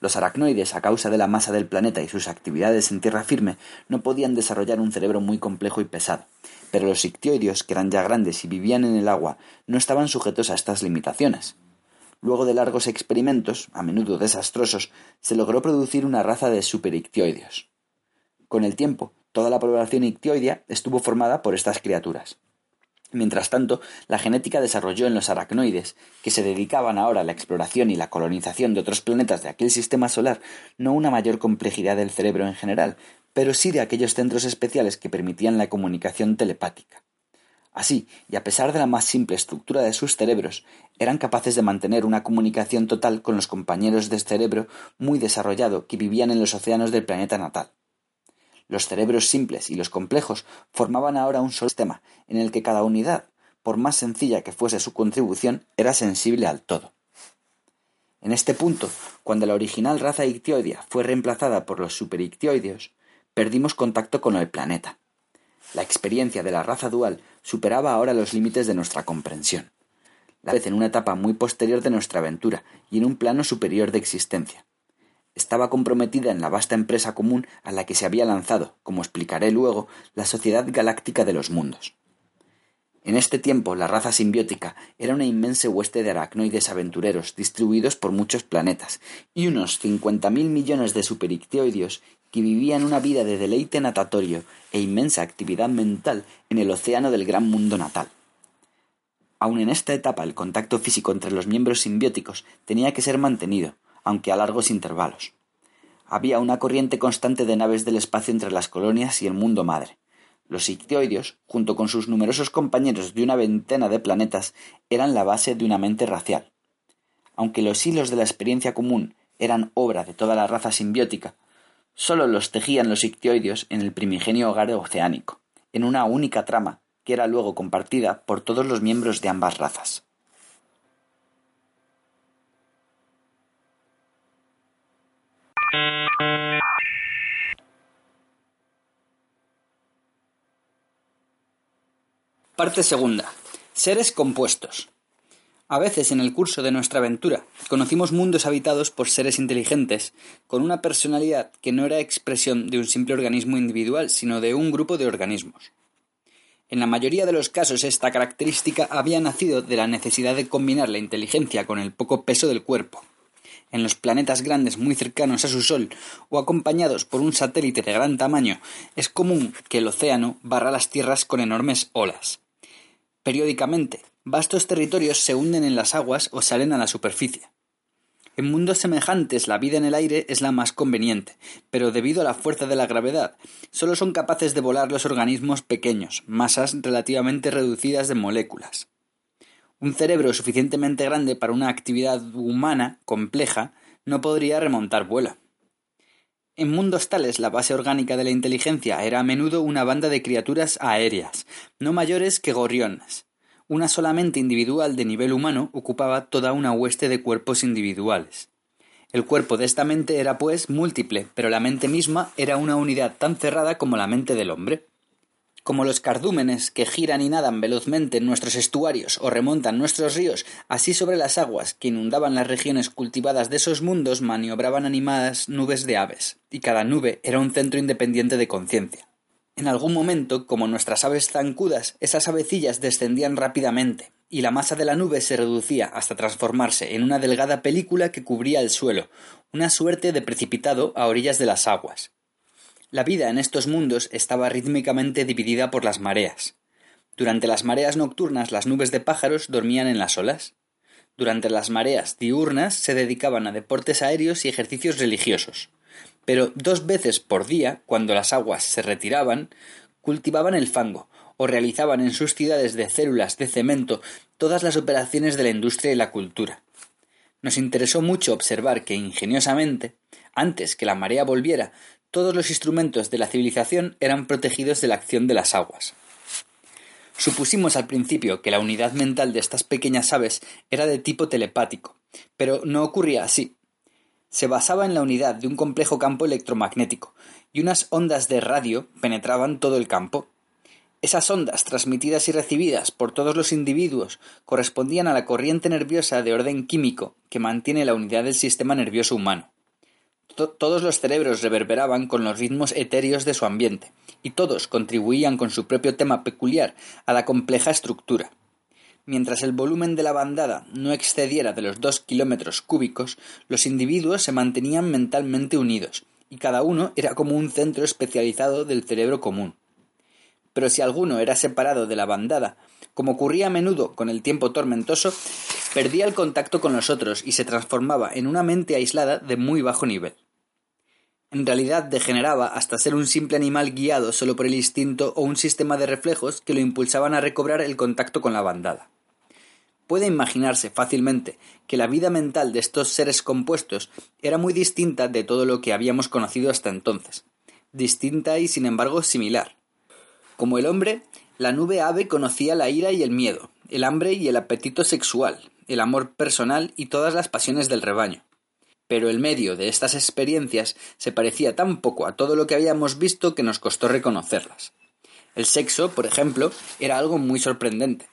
S1: Los aracnoides, a causa de la masa del planeta y sus actividades en tierra firme, no podían desarrollar un cerebro muy complejo y pesado, pero los ictioideos, que eran ya grandes y vivían en el agua, no estaban sujetos a estas limitaciones. Luego de largos experimentos, a menudo desastrosos, se logró producir una raza de superictioideos. Con el tiempo, toda la población ictioidea estuvo formada por estas criaturas. Mientras tanto, la genética desarrolló en los aracnoides, que se dedicaban ahora a la exploración y la colonización de otros planetas de aquel sistema solar, no una mayor complejidad del cerebro en general, pero sí de aquellos centros especiales que permitían la comunicación telepática. Así, y a pesar de la más simple estructura de sus cerebros, eran capaces de mantener una comunicación total con los compañeros de cerebro muy desarrollado que vivían en los océanos del planeta natal. Los cerebros simples y los complejos formaban ahora un solo sistema, en el que cada unidad, por más sencilla que fuese su contribución, era sensible al todo. En este punto, cuando la original raza ictioidea fue reemplazada por los superictioideos, perdimos contacto con el planeta. La experiencia de la raza dual superaba ahora los límites de nuestra comprensión, la vez en una etapa muy posterior de nuestra aventura y en un plano superior de existencia. Estaba comprometida en la vasta empresa común a la que se había lanzado, como explicaré luego, la Sociedad Galáctica de los Mundos. En este tiempo, la raza simbiótica era una inmensa hueste de aracnoides aventureros distribuidos por muchos planetas y unos cincuenta mil millones de superictioideos que vivían una vida de deleite natatorio e inmensa actividad mental en el océano del gran mundo natal. Aun en esta etapa el contacto físico entre los miembros simbióticos tenía que ser mantenido, aunque a largos intervalos. Había una corriente constante de naves del espacio entre las colonias y el mundo madre. Los ictioideos, junto con sus numerosos compañeros de una veintena de planetas, eran la base de una mente racial. Aunque los hilos de la experiencia común eran obra de toda la raza simbiótica, sólo los tejían los ictioideos en el primigenio hogar oceánico, en una única trama que era luego compartida por todos los miembros de ambas razas. Parte segunda. Seres compuestos. A veces en el curso de nuestra aventura conocimos mundos habitados por seres inteligentes, con una personalidad que no era expresión de un simple organismo individual, sino de un grupo de organismos. En la mayoría de los casos esta característica había nacido de la necesidad de combinar la inteligencia con el poco peso del cuerpo. En los planetas grandes muy cercanos a su Sol o acompañados por un satélite de gran tamaño, es común que el océano barra las tierras con enormes olas. Periódicamente, vastos territorios se hunden en las aguas o salen a la superficie. En mundos semejantes la vida en el aire es la más conveniente, pero debido a la fuerza de la gravedad, solo son capaces de volar los organismos pequeños, masas relativamente reducidas de moléculas. Un cerebro suficientemente grande para una actividad humana compleja no podría remontar vuelo. En mundos tales la base orgánica de la inteligencia era a menudo una banda de criaturas aéreas, no mayores que gorriones. Una sola mente individual de nivel humano ocupaba toda una hueste de cuerpos individuales. El cuerpo de esta mente era pues múltiple, pero la mente misma era una unidad tan cerrada como la mente del hombre. Como los cardúmenes que giran y nadan velozmente en nuestros estuarios o remontan nuestros ríos, así sobre las aguas que inundaban las regiones cultivadas de esos mundos maniobraban animadas nubes de aves, y cada nube era un centro independiente de conciencia. En algún momento, como nuestras aves zancudas, esas avecillas descendían rápidamente, y la masa de la nube se reducía hasta transformarse en una delgada película que cubría el suelo, una suerte de precipitado a orillas de las aguas. La vida en estos mundos estaba rítmicamente dividida por las mareas. Durante las mareas nocturnas las nubes de pájaros dormían en las olas. Durante las mareas diurnas se dedicaban a deportes aéreos y ejercicios religiosos. Pero dos veces por día, cuando las aguas se retiraban, cultivaban el fango, o realizaban en sus ciudades de células de cemento todas las operaciones de la industria y la cultura. Nos interesó mucho observar que ingeniosamente, antes que la marea volviera, todos los instrumentos de la civilización eran protegidos de la acción de las aguas. Supusimos al principio que la unidad mental de estas pequeñas aves era de tipo telepático, pero no ocurría así. Se basaba en la unidad de un complejo campo electromagnético, y unas ondas de radio penetraban todo el campo. Esas ondas, transmitidas y recibidas por todos los individuos, correspondían a la corriente nerviosa de orden químico que mantiene la unidad del sistema nervioso humano todos los cerebros reverberaban con los ritmos etéreos de su ambiente, y todos contribuían con su propio tema peculiar a la compleja estructura. Mientras el volumen de la bandada no excediera de los dos kilómetros cúbicos, los individuos se mantenían mentalmente unidos, y cada uno era como un centro especializado del cerebro común. Pero si alguno era separado de la bandada, como ocurría a menudo con el tiempo tormentoso, perdía el contacto con los otros y se transformaba en una mente aislada de muy bajo nivel en realidad degeneraba hasta ser un simple animal guiado solo por el instinto o un sistema de reflejos que lo impulsaban a recobrar el contacto con la bandada. Puede imaginarse fácilmente que la vida mental de estos seres compuestos era muy distinta de todo lo que habíamos conocido hasta entonces, distinta y sin embargo similar. Como el hombre, la nube ave conocía la ira y el miedo, el hambre y el apetito sexual, el amor personal y todas las pasiones del rebaño pero el medio de estas experiencias se parecía tan poco a todo lo que habíamos visto que nos costó reconocerlas. El sexo, por ejemplo, era algo muy sorprendente.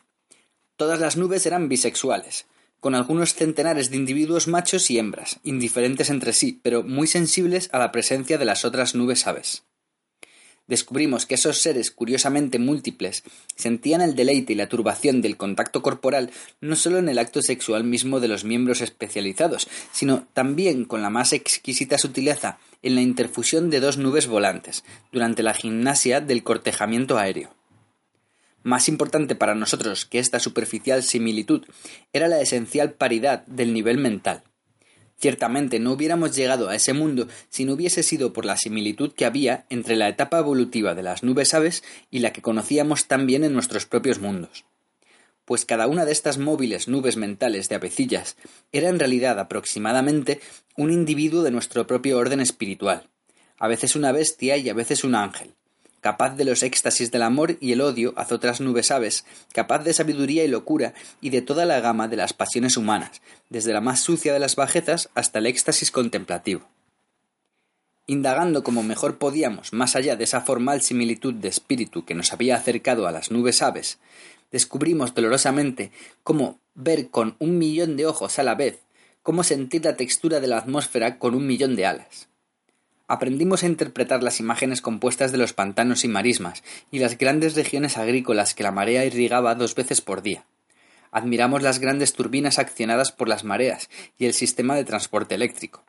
S1: Todas las nubes eran bisexuales, con algunos centenares de individuos machos y hembras, indiferentes entre sí, pero muy sensibles a la presencia de las otras nubes aves descubrimos que esos seres curiosamente múltiples sentían el deleite y la turbación del contacto corporal no solo en el acto sexual mismo de los miembros especializados, sino también con la más exquisita sutileza en la interfusión de dos nubes volantes, durante la gimnasia del cortejamiento aéreo. Más importante para nosotros que esta superficial similitud era la esencial paridad del nivel mental. Ciertamente no hubiéramos llegado a ese mundo si no hubiese sido por la similitud que había entre la etapa evolutiva de las nubes aves y la que conocíamos tan bien en nuestros propios mundos. Pues cada una de estas móviles nubes mentales de avecillas era en realidad aproximadamente un individuo de nuestro propio orden espiritual, a veces una bestia y a veces un ángel, capaz de los éxtasis del amor y el odio hacia otras nubes aves, capaz de sabiduría y locura y de toda la gama de las pasiones humanas, desde la más sucia de las bajezas hasta el éxtasis contemplativo. Indagando como mejor podíamos más allá de esa formal similitud de espíritu que nos había acercado a las nubes aves, descubrimos dolorosamente cómo ver con un millón de ojos a la vez, cómo sentir la textura de la atmósfera con un millón de alas aprendimos a interpretar las imágenes compuestas de los pantanos y marismas y las grandes regiones agrícolas que la marea irrigaba dos veces por día. Admiramos las grandes turbinas accionadas por las mareas y el sistema de transporte eléctrico.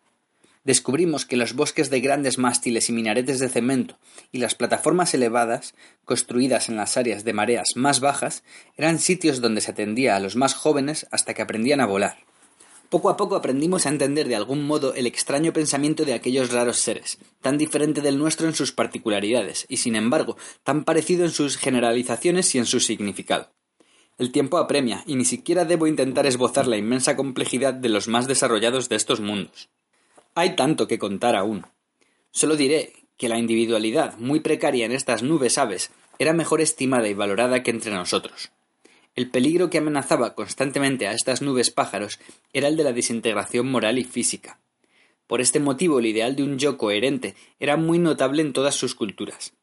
S1: Descubrimos que los bosques de grandes mástiles y minaretes de cemento y las plataformas elevadas, construidas en las áreas de mareas más bajas, eran sitios donde se atendía a los más jóvenes hasta que aprendían a volar poco a poco aprendimos a entender de algún modo el extraño pensamiento de aquellos raros seres, tan diferente del nuestro en sus particularidades, y sin embargo tan parecido en sus generalizaciones y en su significado. El tiempo apremia, y ni siquiera debo intentar esbozar la inmensa complejidad de los más desarrollados de estos mundos. Hay tanto que contar aún. Solo diré que la individualidad, muy precaria en estas nubes aves, era mejor estimada y valorada que entre nosotros. El peligro que amenazaba constantemente a estas nubes pájaros era el de la desintegración moral y física. Por este motivo el ideal de un yo coherente era muy notable en todas sus culturas.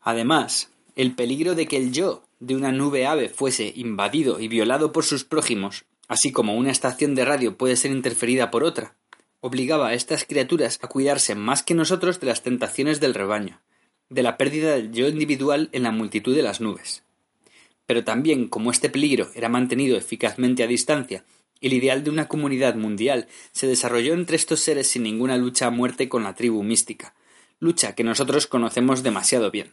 S1: Además, el peligro de que el yo de una nube ave fuese invadido y violado por sus prójimos, así como una estación de radio puede ser interferida por otra, obligaba a estas criaturas a cuidarse más que nosotros de las tentaciones del rebaño, de la pérdida del yo individual en la multitud de las nubes. Pero también, como este peligro era mantenido eficazmente a distancia, el ideal de una comunidad mundial se desarrolló entre estos seres sin ninguna lucha a muerte con la tribu mística, lucha que nosotros conocemos demasiado bien.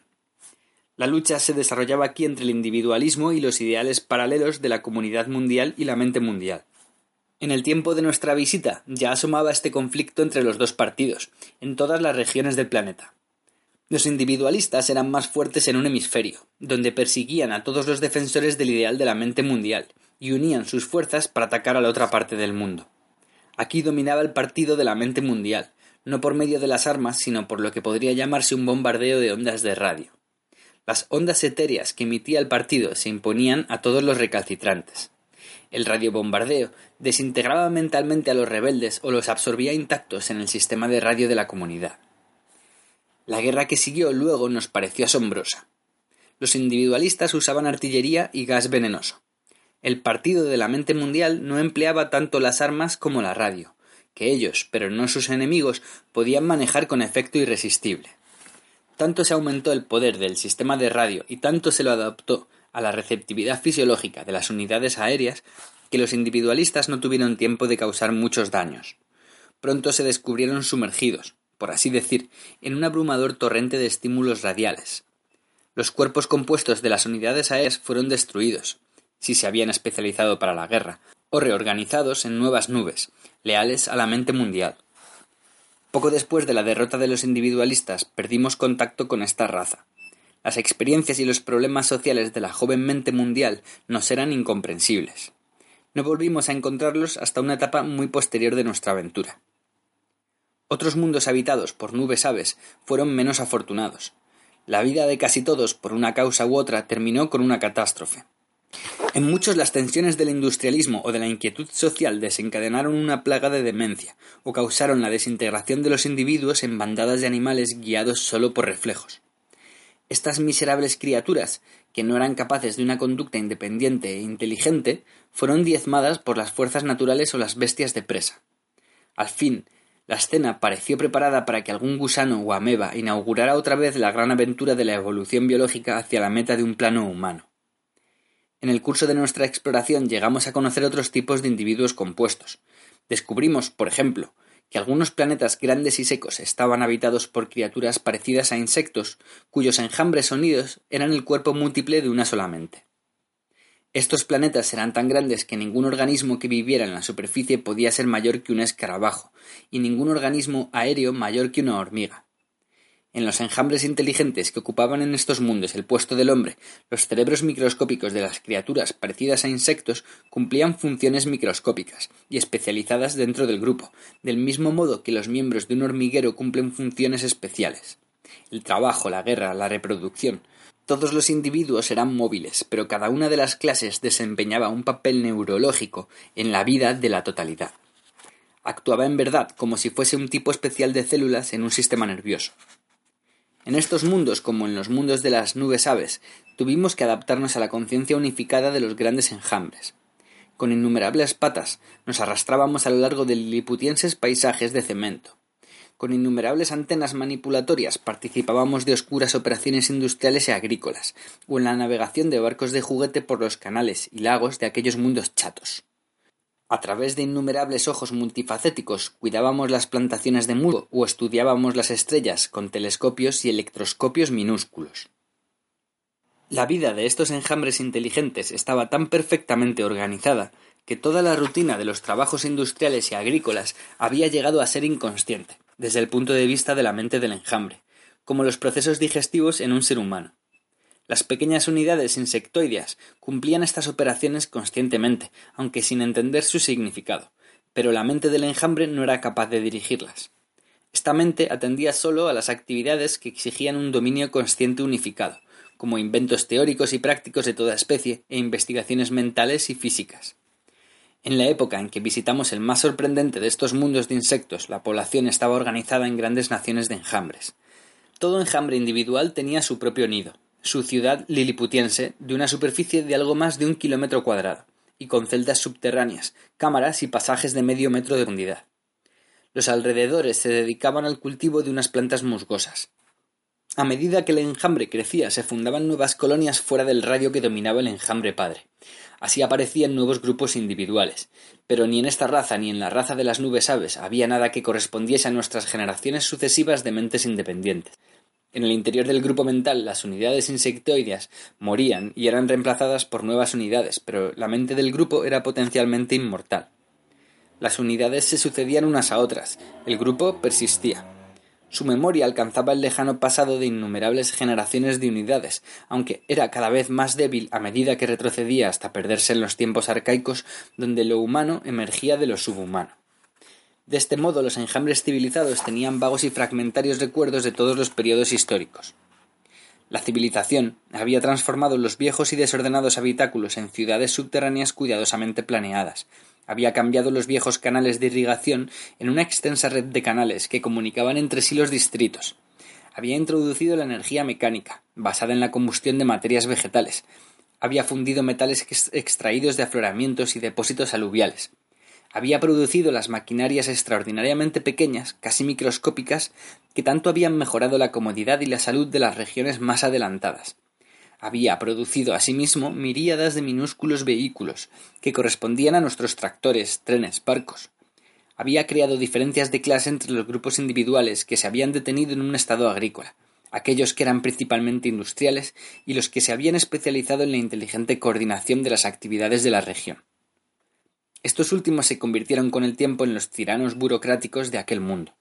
S1: La lucha se desarrollaba aquí entre el individualismo y los ideales paralelos de la comunidad mundial y la mente mundial. En el tiempo de nuestra visita ya asomaba este conflicto entre los dos partidos, en todas las regiones del planeta. Los individualistas eran más fuertes en un hemisferio, donde perseguían a todos los defensores del ideal de la mente mundial y unían sus fuerzas para atacar a la otra parte del mundo. Aquí dominaba el partido de la mente mundial, no por medio de las armas, sino por lo que podría llamarse un bombardeo de ondas de radio. Las ondas etéreas que emitía el partido se imponían a todos los recalcitrantes. El radiobombardeo desintegraba mentalmente a los rebeldes o los absorbía intactos en el sistema de radio de la comunidad. La guerra que siguió luego nos pareció asombrosa. Los individualistas usaban artillería y gas venenoso. El partido de la mente mundial no empleaba tanto las armas como la radio, que ellos, pero no sus enemigos, podían manejar con efecto irresistible. Tanto se aumentó el poder del sistema de radio y tanto se lo adaptó a la receptividad fisiológica de las unidades aéreas que los individualistas no tuvieron tiempo de causar muchos daños. Pronto se descubrieron sumergidos, por así decir, en un abrumador torrente de estímulos radiales. Los cuerpos compuestos de las unidades aéreas fueron destruidos, si se habían especializado para la guerra, o reorganizados en nuevas nubes, leales a la mente mundial. Poco después de la derrota de los individualistas perdimos contacto con esta raza. Las experiencias y los problemas sociales de la joven mente mundial nos eran incomprensibles. No volvimos a encontrarlos hasta una etapa muy posterior de nuestra aventura. Otros mundos habitados por nubes aves fueron menos afortunados. La vida de casi todos, por una causa u otra, terminó con una catástrofe. En muchos las tensiones del industrialismo o de la inquietud social desencadenaron una plaga de demencia, o causaron la desintegración de los individuos en bandadas de animales guiados solo por reflejos. Estas miserables criaturas, que no eran capaces de una conducta independiente e inteligente, fueron diezmadas por las fuerzas naturales o las bestias de presa. Al fin, la escena pareció preparada para que algún gusano o ameba inaugurara otra vez la gran aventura de la evolución biológica hacia la meta de un plano humano. En el curso de nuestra exploración llegamos a conocer otros tipos de individuos compuestos. Descubrimos, por ejemplo, que algunos planetas grandes y secos estaban habitados por criaturas parecidas a insectos, cuyos enjambres sonidos eran el cuerpo múltiple de una sola mente. Estos planetas eran tan grandes que ningún organismo que viviera en la superficie podía ser mayor que un escarabajo, y ningún organismo aéreo mayor que una hormiga. En los enjambres inteligentes que ocupaban en estos mundos el puesto del hombre, los cerebros microscópicos de las criaturas parecidas a insectos cumplían funciones microscópicas y especializadas dentro del grupo, del mismo modo que los miembros de un hormiguero cumplen funciones especiales. El trabajo, la guerra, la reproducción, todos los individuos eran móviles, pero cada una de las clases desempeñaba un papel neurológico en la vida de la totalidad. Actuaba en verdad como si fuese un tipo especial de células en un sistema nervioso. En estos mundos, como en los mundos de las nubes aves, tuvimos que adaptarnos a la conciencia unificada de los grandes enjambres. Con innumerables patas nos arrastrábamos a lo largo de liliputienses paisajes de cemento con innumerables antenas manipulatorias participábamos de oscuras operaciones industriales y agrícolas, o en la navegación de barcos de juguete por los canales y lagos de aquellos mundos chatos. A través de innumerables ojos multifacéticos cuidábamos las plantaciones de musgo o estudiábamos las estrellas con telescopios y electroscopios minúsculos. La vida de estos enjambres inteligentes estaba tan perfectamente organizada que toda la rutina de los trabajos industriales y agrícolas había llegado a ser inconsciente desde el punto de vista de la mente del enjambre, como los procesos digestivos en un ser humano. Las pequeñas unidades insectoideas cumplían estas operaciones conscientemente, aunque sin entender su significado, pero la mente del enjambre no era capaz de dirigirlas. Esta mente atendía solo a las actividades que exigían un dominio consciente unificado, como inventos teóricos y prácticos de toda especie e investigaciones mentales y físicas. En la época en que visitamos el más sorprendente de estos mundos de insectos, la población estaba organizada en grandes naciones de enjambres. Todo enjambre individual tenía su propio nido, su ciudad liliputiense, de una superficie de algo más de un kilómetro cuadrado, y con celdas subterráneas, cámaras y pasajes de medio metro de profundidad. Los alrededores se dedicaban al cultivo de unas plantas musgosas. A medida que el enjambre crecía, se fundaban nuevas colonias fuera del radio que dominaba el enjambre padre. Así aparecían nuevos grupos individuales, pero ni en esta raza ni en la raza de las nubes aves había nada que correspondiese a nuestras generaciones sucesivas de mentes independientes. En el interior del grupo mental las unidades insectoideas morían y eran reemplazadas por nuevas unidades, pero la mente del grupo era potencialmente inmortal. Las unidades se sucedían unas a otras, el grupo persistía. Su memoria alcanzaba el lejano pasado de innumerables generaciones de unidades, aunque era cada vez más débil a medida que retrocedía hasta perderse en los tiempos arcaicos donde lo humano emergía de lo subhumano. De este modo los enjambres civilizados tenían vagos y fragmentarios recuerdos de todos los periodos históricos. La civilización había transformado los viejos y desordenados habitáculos en ciudades subterráneas cuidadosamente planeadas, había cambiado los viejos canales de irrigación en una extensa red de canales que comunicaban entre sí los distritos. Había introducido la energía mecánica, basada en la combustión de materias vegetales. Había fundido metales extraídos de afloramientos y depósitos aluviales. Había producido las maquinarias extraordinariamente pequeñas, casi microscópicas, que tanto habían mejorado la comodidad y la salud de las regiones más adelantadas había producido asimismo miríadas de minúsculos vehículos que correspondían a nuestros tractores, trenes, barcos. Había creado diferencias de clase entre los grupos individuales que se habían detenido en un estado agrícola, aquellos que eran principalmente industriales y los que se habían especializado en la inteligente coordinación de las actividades de la región. Estos últimos se convirtieron con el tiempo en los tiranos burocráticos de aquel mundo.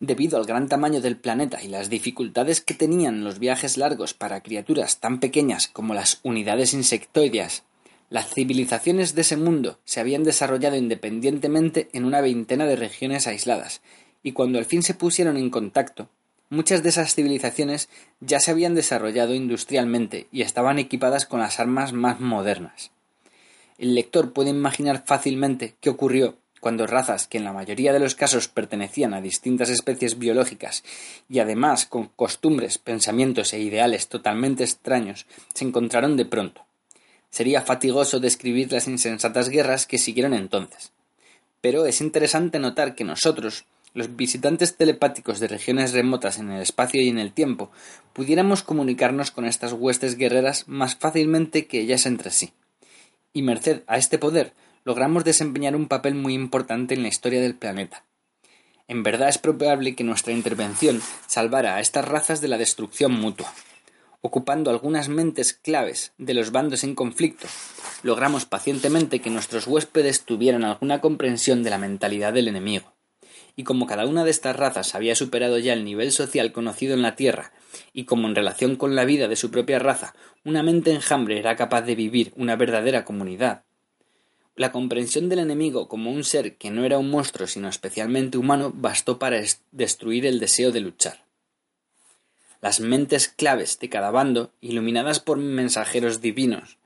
S1: Debido al gran tamaño del planeta y las dificultades que tenían los viajes largos para criaturas tan pequeñas como las unidades insectoideas, las civilizaciones de ese mundo se habían desarrollado independientemente en una veintena de regiones aisladas, y cuando al fin se pusieron en contacto, muchas de esas civilizaciones ya se habían desarrollado industrialmente y estaban equipadas con las armas más modernas. El lector puede imaginar fácilmente qué ocurrió cuando razas que en la mayoría de los casos pertenecían a distintas especies biológicas y además con costumbres, pensamientos e ideales totalmente extraños se encontraron de pronto. Sería fatigoso describir las insensatas guerras que siguieron entonces. Pero es interesante notar que nosotros, los visitantes telepáticos de regiones remotas en el espacio y en el tiempo, pudiéramos comunicarnos con estas huestes guerreras más fácilmente que ellas entre sí. Y merced a este poder, logramos desempeñar un papel muy importante en la historia del planeta. En verdad es probable que nuestra intervención salvara a estas razas de la destrucción mutua. ocupando algunas mentes claves de los bandos en conflicto, logramos pacientemente que nuestros huéspedes tuvieran alguna comprensión de la mentalidad del enemigo. Y como cada una de estas razas había superado ya el nivel social conocido en la Tierra, y como en relación con la vida de su propia raza una mente enjambre era capaz de vivir una verdadera comunidad, la comprensión del enemigo como un ser que no era un monstruo sino especialmente humano bastó para destruir el deseo de luchar. Las mentes claves de cada bando, iluminadas por mensajeros divinos,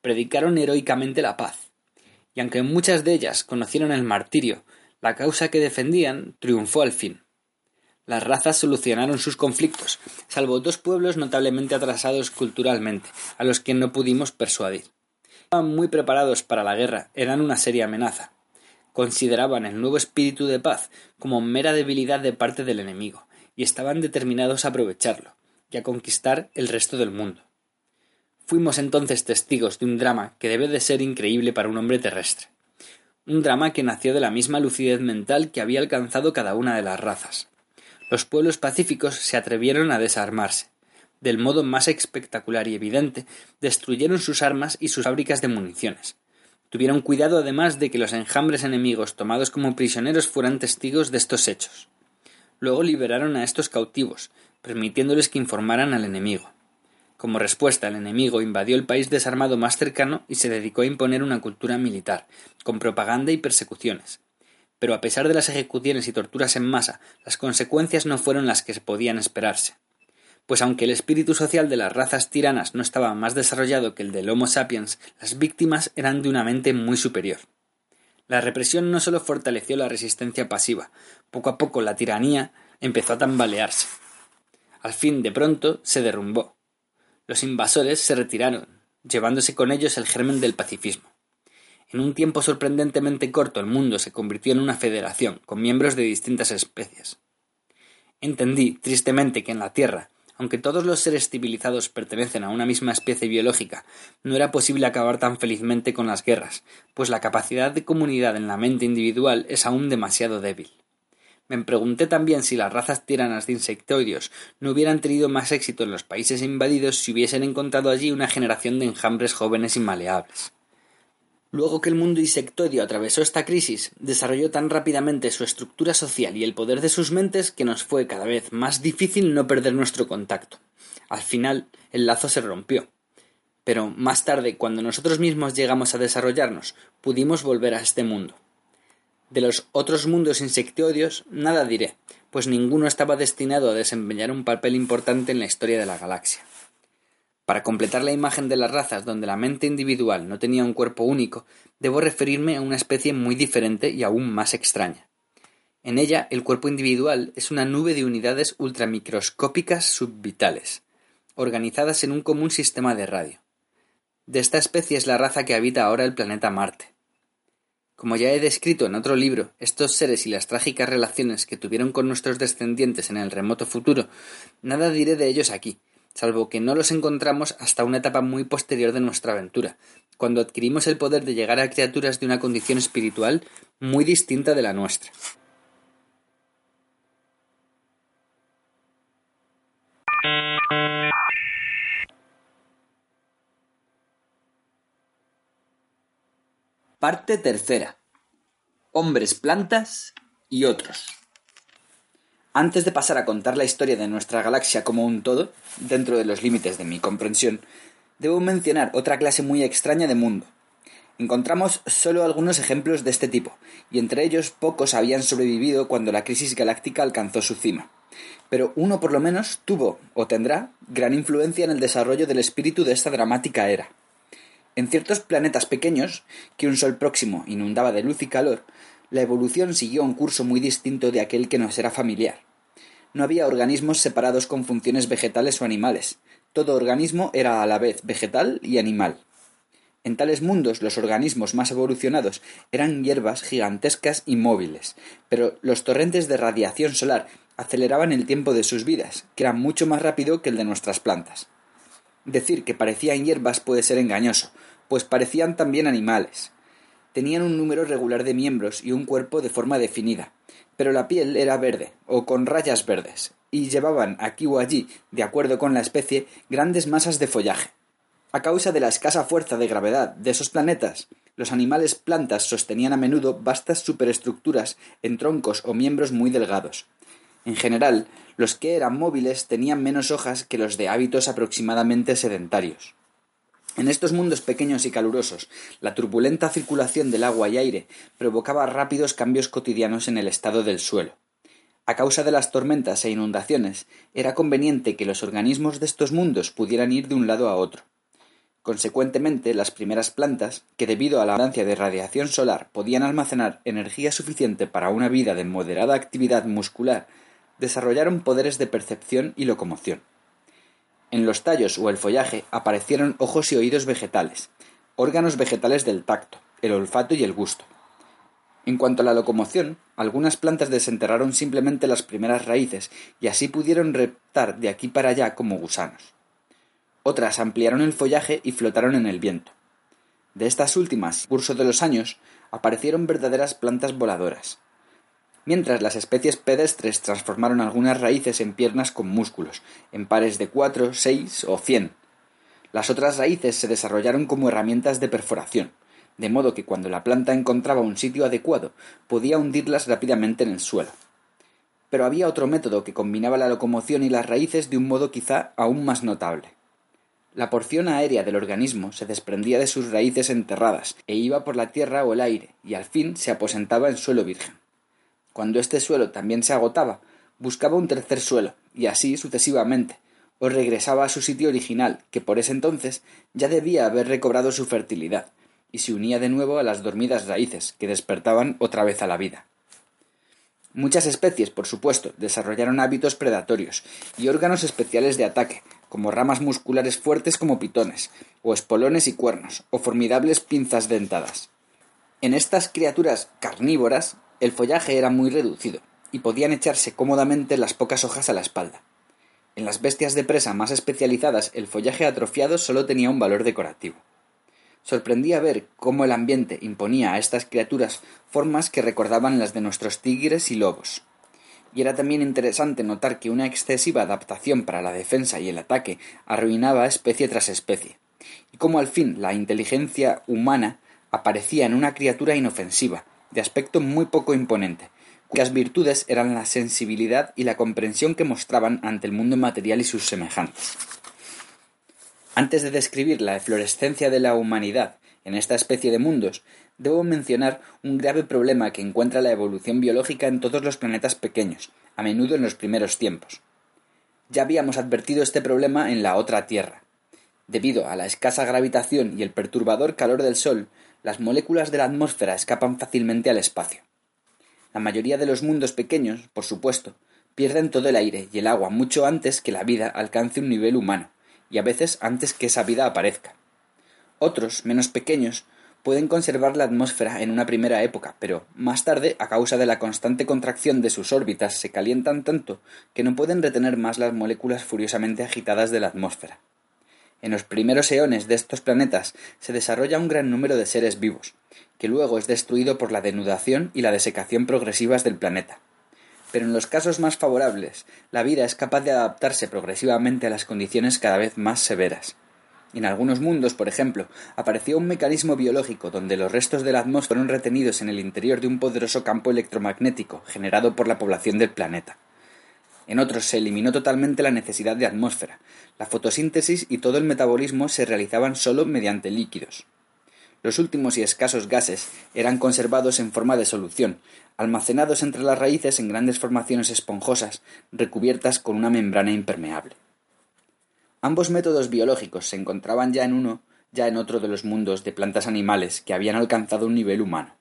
S1: predicaron heroicamente la paz, y aunque muchas de ellas conocieron el martirio, la causa que defendían triunfó al fin. Las razas solucionaron sus conflictos, salvo dos pueblos notablemente atrasados culturalmente, a los que no pudimos persuadir estaban muy preparados para la guerra, eran una seria amenaza. Consideraban el nuevo espíritu de paz como mera debilidad de parte del enemigo, y estaban determinados a aprovecharlo, y a conquistar el resto del mundo. Fuimos entonces testigos de un drama que debe de ser increíble para un hombre terrestre. Un drama que nació de la misma lucidez mental que había alcanzado cada una de las razas. Los pueblos pacíficos se atrevieron a desarmarse, del modo más espectacular y evidente, destruyeron sus armas y sus fábricas de municiones. Tuvieron cuidado además de que los enjambres enemigos tomados como prisioneros fueran testigos de estos hechos. Luego liberaron a estos cautivos, permitiéndoles que informaran al enemigo. Como respuesta, el enemigo invadió el país desarmado más cercano y se dedicó a imponer una cultura militar, con propaganda y persecuciones. Pero a pesar de las ejecuciones y torturas en masa, las consecuencias no fueron las que podían esperarse pues aunque el espíritu social de las razas tiranas no estaba más desarrollado que el del Homo sapiens, las víctimas eran de una mente muy superior. La represión no solo fortaleció la resistencia pasiva, poco a poco la tiranía empezó a tambalearse. Al fin, de pronto, se derrumbó. Los invasores se retiraron, llevándose con ellos el germen del pacifismo. En un tiempo sorprendentemente corto el mundo se convirtió en una federación, con miembros de distintas especies. Entendí, tristemente, que en la Tierra, aunque todos los seres civilizados pertenecen a una misma especie biológica, no era posible acabar tan felizmente con las guerras, pues la capacidad de comunidad en la mente individual es aún demasiado débil. Me pregunté también si las razas tiranas de insectoides no hubieran tenido más éxito en los países invadidos si hubiesen encontrado allí una generación de enjambres jóvenes y maleables. Luego que el mundo insectoideo atravesó esta crisis, desarrolló tan rápidamente su estructura social y el poder de sus mentes que nos fue cada vez más difícil no perder nuestro contacto. Al final, el lazo se rompió. Pero más tarde, cuando nosotros mismos llegamos a desarrollarnos, pudimos volver a este mundo. De los otros mundos insectoideos, nada diré, pues ninguno estaba destinado a desempeñar un papel importante en la historia de la galaxia. Para completar la imagen de las razas donde la mente individual no tenía un cuerpo único, debo referirme a una especie muy diferente y aún más extraña. En ella, el cuerpo individual es una nube de unidades ultramicroscópicas subvitales, organizadas en un común sistema de radio. De esta especie es la raza que habita ahora el planeta Marte. Como ya he descrito en otro libro, estos seres y las trágicas relaciones que tuvieron con nuestros descendientes en el remoto futuro, nada diré de ellos aquí, salvo que no los encontramos hasta una etapa muy posterior de nuestra aventura, cuando adquirimos el poder de llegar a criaturas de una condición espiritual muy distinta de la nuestra. Parte tercera. Hombres plantas y otros. Antes de pasar a contar la historia de nuestra galaxia como un todo, dentro de los límites de mi comprensión, debo mencionar otra clase muy extraña de mundo. Encontramos solo algunos ejemplos de este tipo, y entre ellos pocos habían sobrevivido cuando la crisis galáctica alcanzó su cima. Pero uno por lo menos tuvo, o tendrá, gran influencia en el desarrollo del espíritu de esta dramática era. En ciertos planetas pequeños, que un sol próximo inundaba de luz y calor, la evolución siguió un curso muy distinto de aquel que nos era familiar. No había organismos separados con funciones vegetales o animales. Todo organismo era a la vez vegetal y animal. En tales mundos los organismos más evolucionados eran hierbas gigantescas y móviles, pero los torrentes de radiación solar aceleraban el tiempo de sus vidas, que era mucho más rápido que el de nuestras plantas. Decir que parecían hierbas puede ser engañoso, pues parecían también animales. Tenían un número regular de miembros y un cuerpo de forma definida, pero la piel era verde, o con rayas verdes, y llevaban aquí o allí, de acuerdo con la especie, grandes masas de follaje. A causa de la escasa fuerza de gravedad de esos planetas, los animales plantas sostenían a menudo vastas superestructuras en troncos o miembros muy delgados. En general, los que eran móviles tenían menos hojas que los de hábitos aproximadamente sedentarios. En estos mundos pequeños y calurosos, la turbulenta circulación del agua y aire provocaba rápidos cambios cotidianos en el estado del suelo. A causa de las tormentas e inundaciones, era conveniente que los organismos de estos mundos pudieran ir de un lado a otro. Consecuentemente, las primeras plantas, que debido a la abundancia de radiación solar podían almacenar energía suficiente para una vida de moderada actividad muscular, desarrollaron poderes de percepción y locomoción. En los tallos o el follaje aparecieron ojos y oídos vegetales, órganos vegetales del tacto, el olfato y el gusto. En cuanto a la locomoción, algunas plantas desenterraron simplemente las primeras raíces y así pudieron reptar de aquí para allá como gusanos. Otras ampliaron el follaje y flotaron en el viento. De estas últimas, curso de los años, aparecieron verdaderas plantas voladoras, mientras las especies pedestres transformaron algunas raíces en piernas con músculos, en pares de cuatro, seis o cien. Las otras raíces se desarrollaron como herramientas de perforación, de modo que cuando la planta encontraba un sitio adecuado podía hundirlas rápidamente en el suelo. Pero había otro método que combinaba la locomoción y las raíces de un modo quizá aún más notable. La porción aérea del organismo se desprendía de sus raíces enterradas e iba por la tierra o el aire, y al fin se aposentaba en suelo virgen. Cuando este suelo también se agotaba, buscaba un tercer suelo, y así sucesivamente, o regresaba a su sitio original, que por ese entonces ya debía haber recobrado su fertilidad, y se unía de nuevo a las dormidas raíces, que despertaban otra vez a la vida. Muchas especies, por supuesto, desarrollaron hábitos predatorios y órganos especiales de ataque, como ramas musculares fuertes como pitones, o espolones y cuernos, o formidables pinzas dentadas. En estas criaturas carnívoras el follaje era muy reducido, y podían echarse cómodamente las pocas hojas a la espalda. En las bestias de presa más especializadas el follaje atrofiado solo tenía un valor decorativo. Sorprendía ver cómo el ambiente imponía a estas criaturas formas que recordaban las de nuestros tigres y lobos. Y era también interesante notar que una excesiva adaptación para la defensa y el ataque arruinaba especie tras especie, y cómo al fin la inteligencia humana aparecía en una criatura inofensiva, de aspecto muy poco imponente, cuyas virtudes eran la sensibilidad y la comprensión que mostraban ante el mundo material y sus semejantes. Antes de describir la eflorescencia de la humanidad en esta especie de mundos, debo mencionar un grave problema que encuentra la evolución biológica en todos los planetas pequeños, a menudo en los primeros tiempos. Ya habíamos advertido este problema en la otra Tierra. Debido a la escasa gravitación y el perturbador calor del Sol, las moléculas de la atmósfera escapan fácilmente al espacio. La mayoría de los mundos pequeños, por supuesto, pierden todo el aire y el agua mucho antes que la vida alcance un nivel humano, y a veces antes que esa vida aparezca. Otros, menos pequeños, pueden conservar la atmósfera en una primera época, pero más tarde, a causa de la constante contracción de sus órbitas, se calientan tanto que no pueden retener más las moléculas furiosamente agitadas de la atmósfera. En los primeros eones de estos planetas se desarrolla un gran número de seres vivos, que luego es destruido por la denudación y la desecación progresivas del planeta. Pero en los casos más favorables, la vida es capaz de adaptarse progresivamente a las condiciones cada vez más severas. En algunos mundos, por ejemplo, apareció un mecanismo biológico donde los restos de la atmósfera fueron retenidos en el interior de un poderoso campo electromagnético generado por la población del planeta. En otros se eliminó totalmente la necesidad de atmósfera. La fotosíntesis y todo el metabolismo se realizaban sólo mediante líquidos. Los últimos y escasos gases eran conservados en forma de solución, almacenados entre las raíces en grandes formaciones esponjosas, recubiertas con una membrana impermeable. Ambos métodos biológicos se encontraban ya en uno, ya en otro de los mundos de plantas animales que habían alcanzado un nivel humano.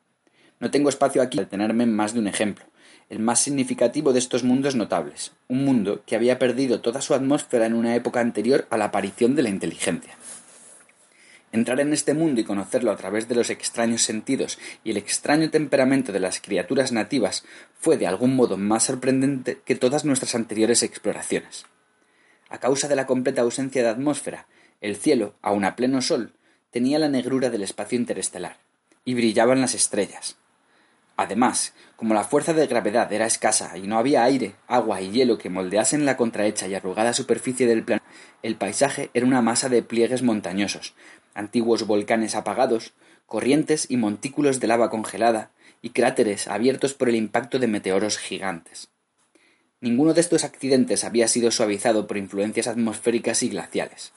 S1: No tengo espacio aquí para tenerme en más de un ejemplo, el más significativo de estos mundos notables, un mundo que había perdido toda su atmósfera en una época anterior a la aparición de la inteligencia. Entrar en este mundo y conocerlo a través de los extraños sentidos y el extraño temperamento de las criaturas nativas fue de algún modo más sorprendente que todas nuestras anteriores exploraciones. A causa de la completa ausencia de atmósfera, el cielo, aun a pleno sol, tenía la negrura del espacio interestelar, y brillaban las estrellas, Además, como la fuerza de gravedad era escasa y no había aire, agua y hielo que moldeasen la contrahecha y arrugada superficie del planeta, el paisaje era una masa de pliegues montañosos, antiguos volcanes apagados, corrientes y montículos de lava congelada, y cráteres abiertos por el impacto de meteoros gigantes. Ninguno de estos accidentes había sido suavizado por influencias atmosféricas y glaciales.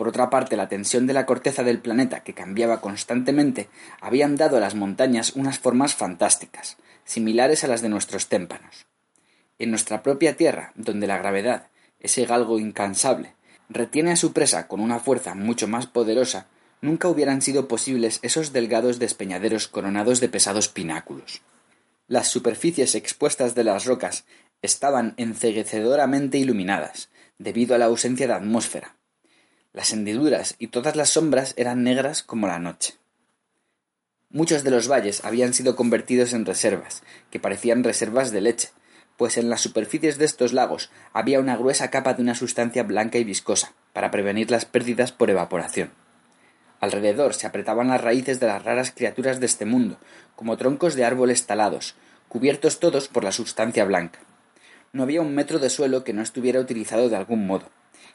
S1: Por otra parte, la tensión de la corteza del planeta, que cambiaba constantemente, habían dado a las montañas unas formas fantásticas, similares a las de nuestros témpanos. En nuestra propia Tierra, donde la gravedad, ese galgo incansable, retiene a su presa con una fuerza mucho más poderosa, nunca hubieran sido posibles esos delgados despeñaderos coronados de pesados pináculos. Las superficies expuestas de las rocas estaban enceguecedoramente iluminadas, debido a la ausencia de atmósfera, las hendiduras y todas las sombras eran negras como la noche. Muchos de los valles habían sido convertidos en reservas, que parecían reservas de leche, pues en las superficies de estos lagos había una gruesa capa de una sustancia blanca y viscosa, para prevenir las pérdidas por evaporación. Alrededor se apretaban las raíces de las raras criaturas de este mundo, como troncos de árboles talados, cubiertos todos por la sustancia blanca. No había un metro de suelo que no estuviera utilizado de algún modo,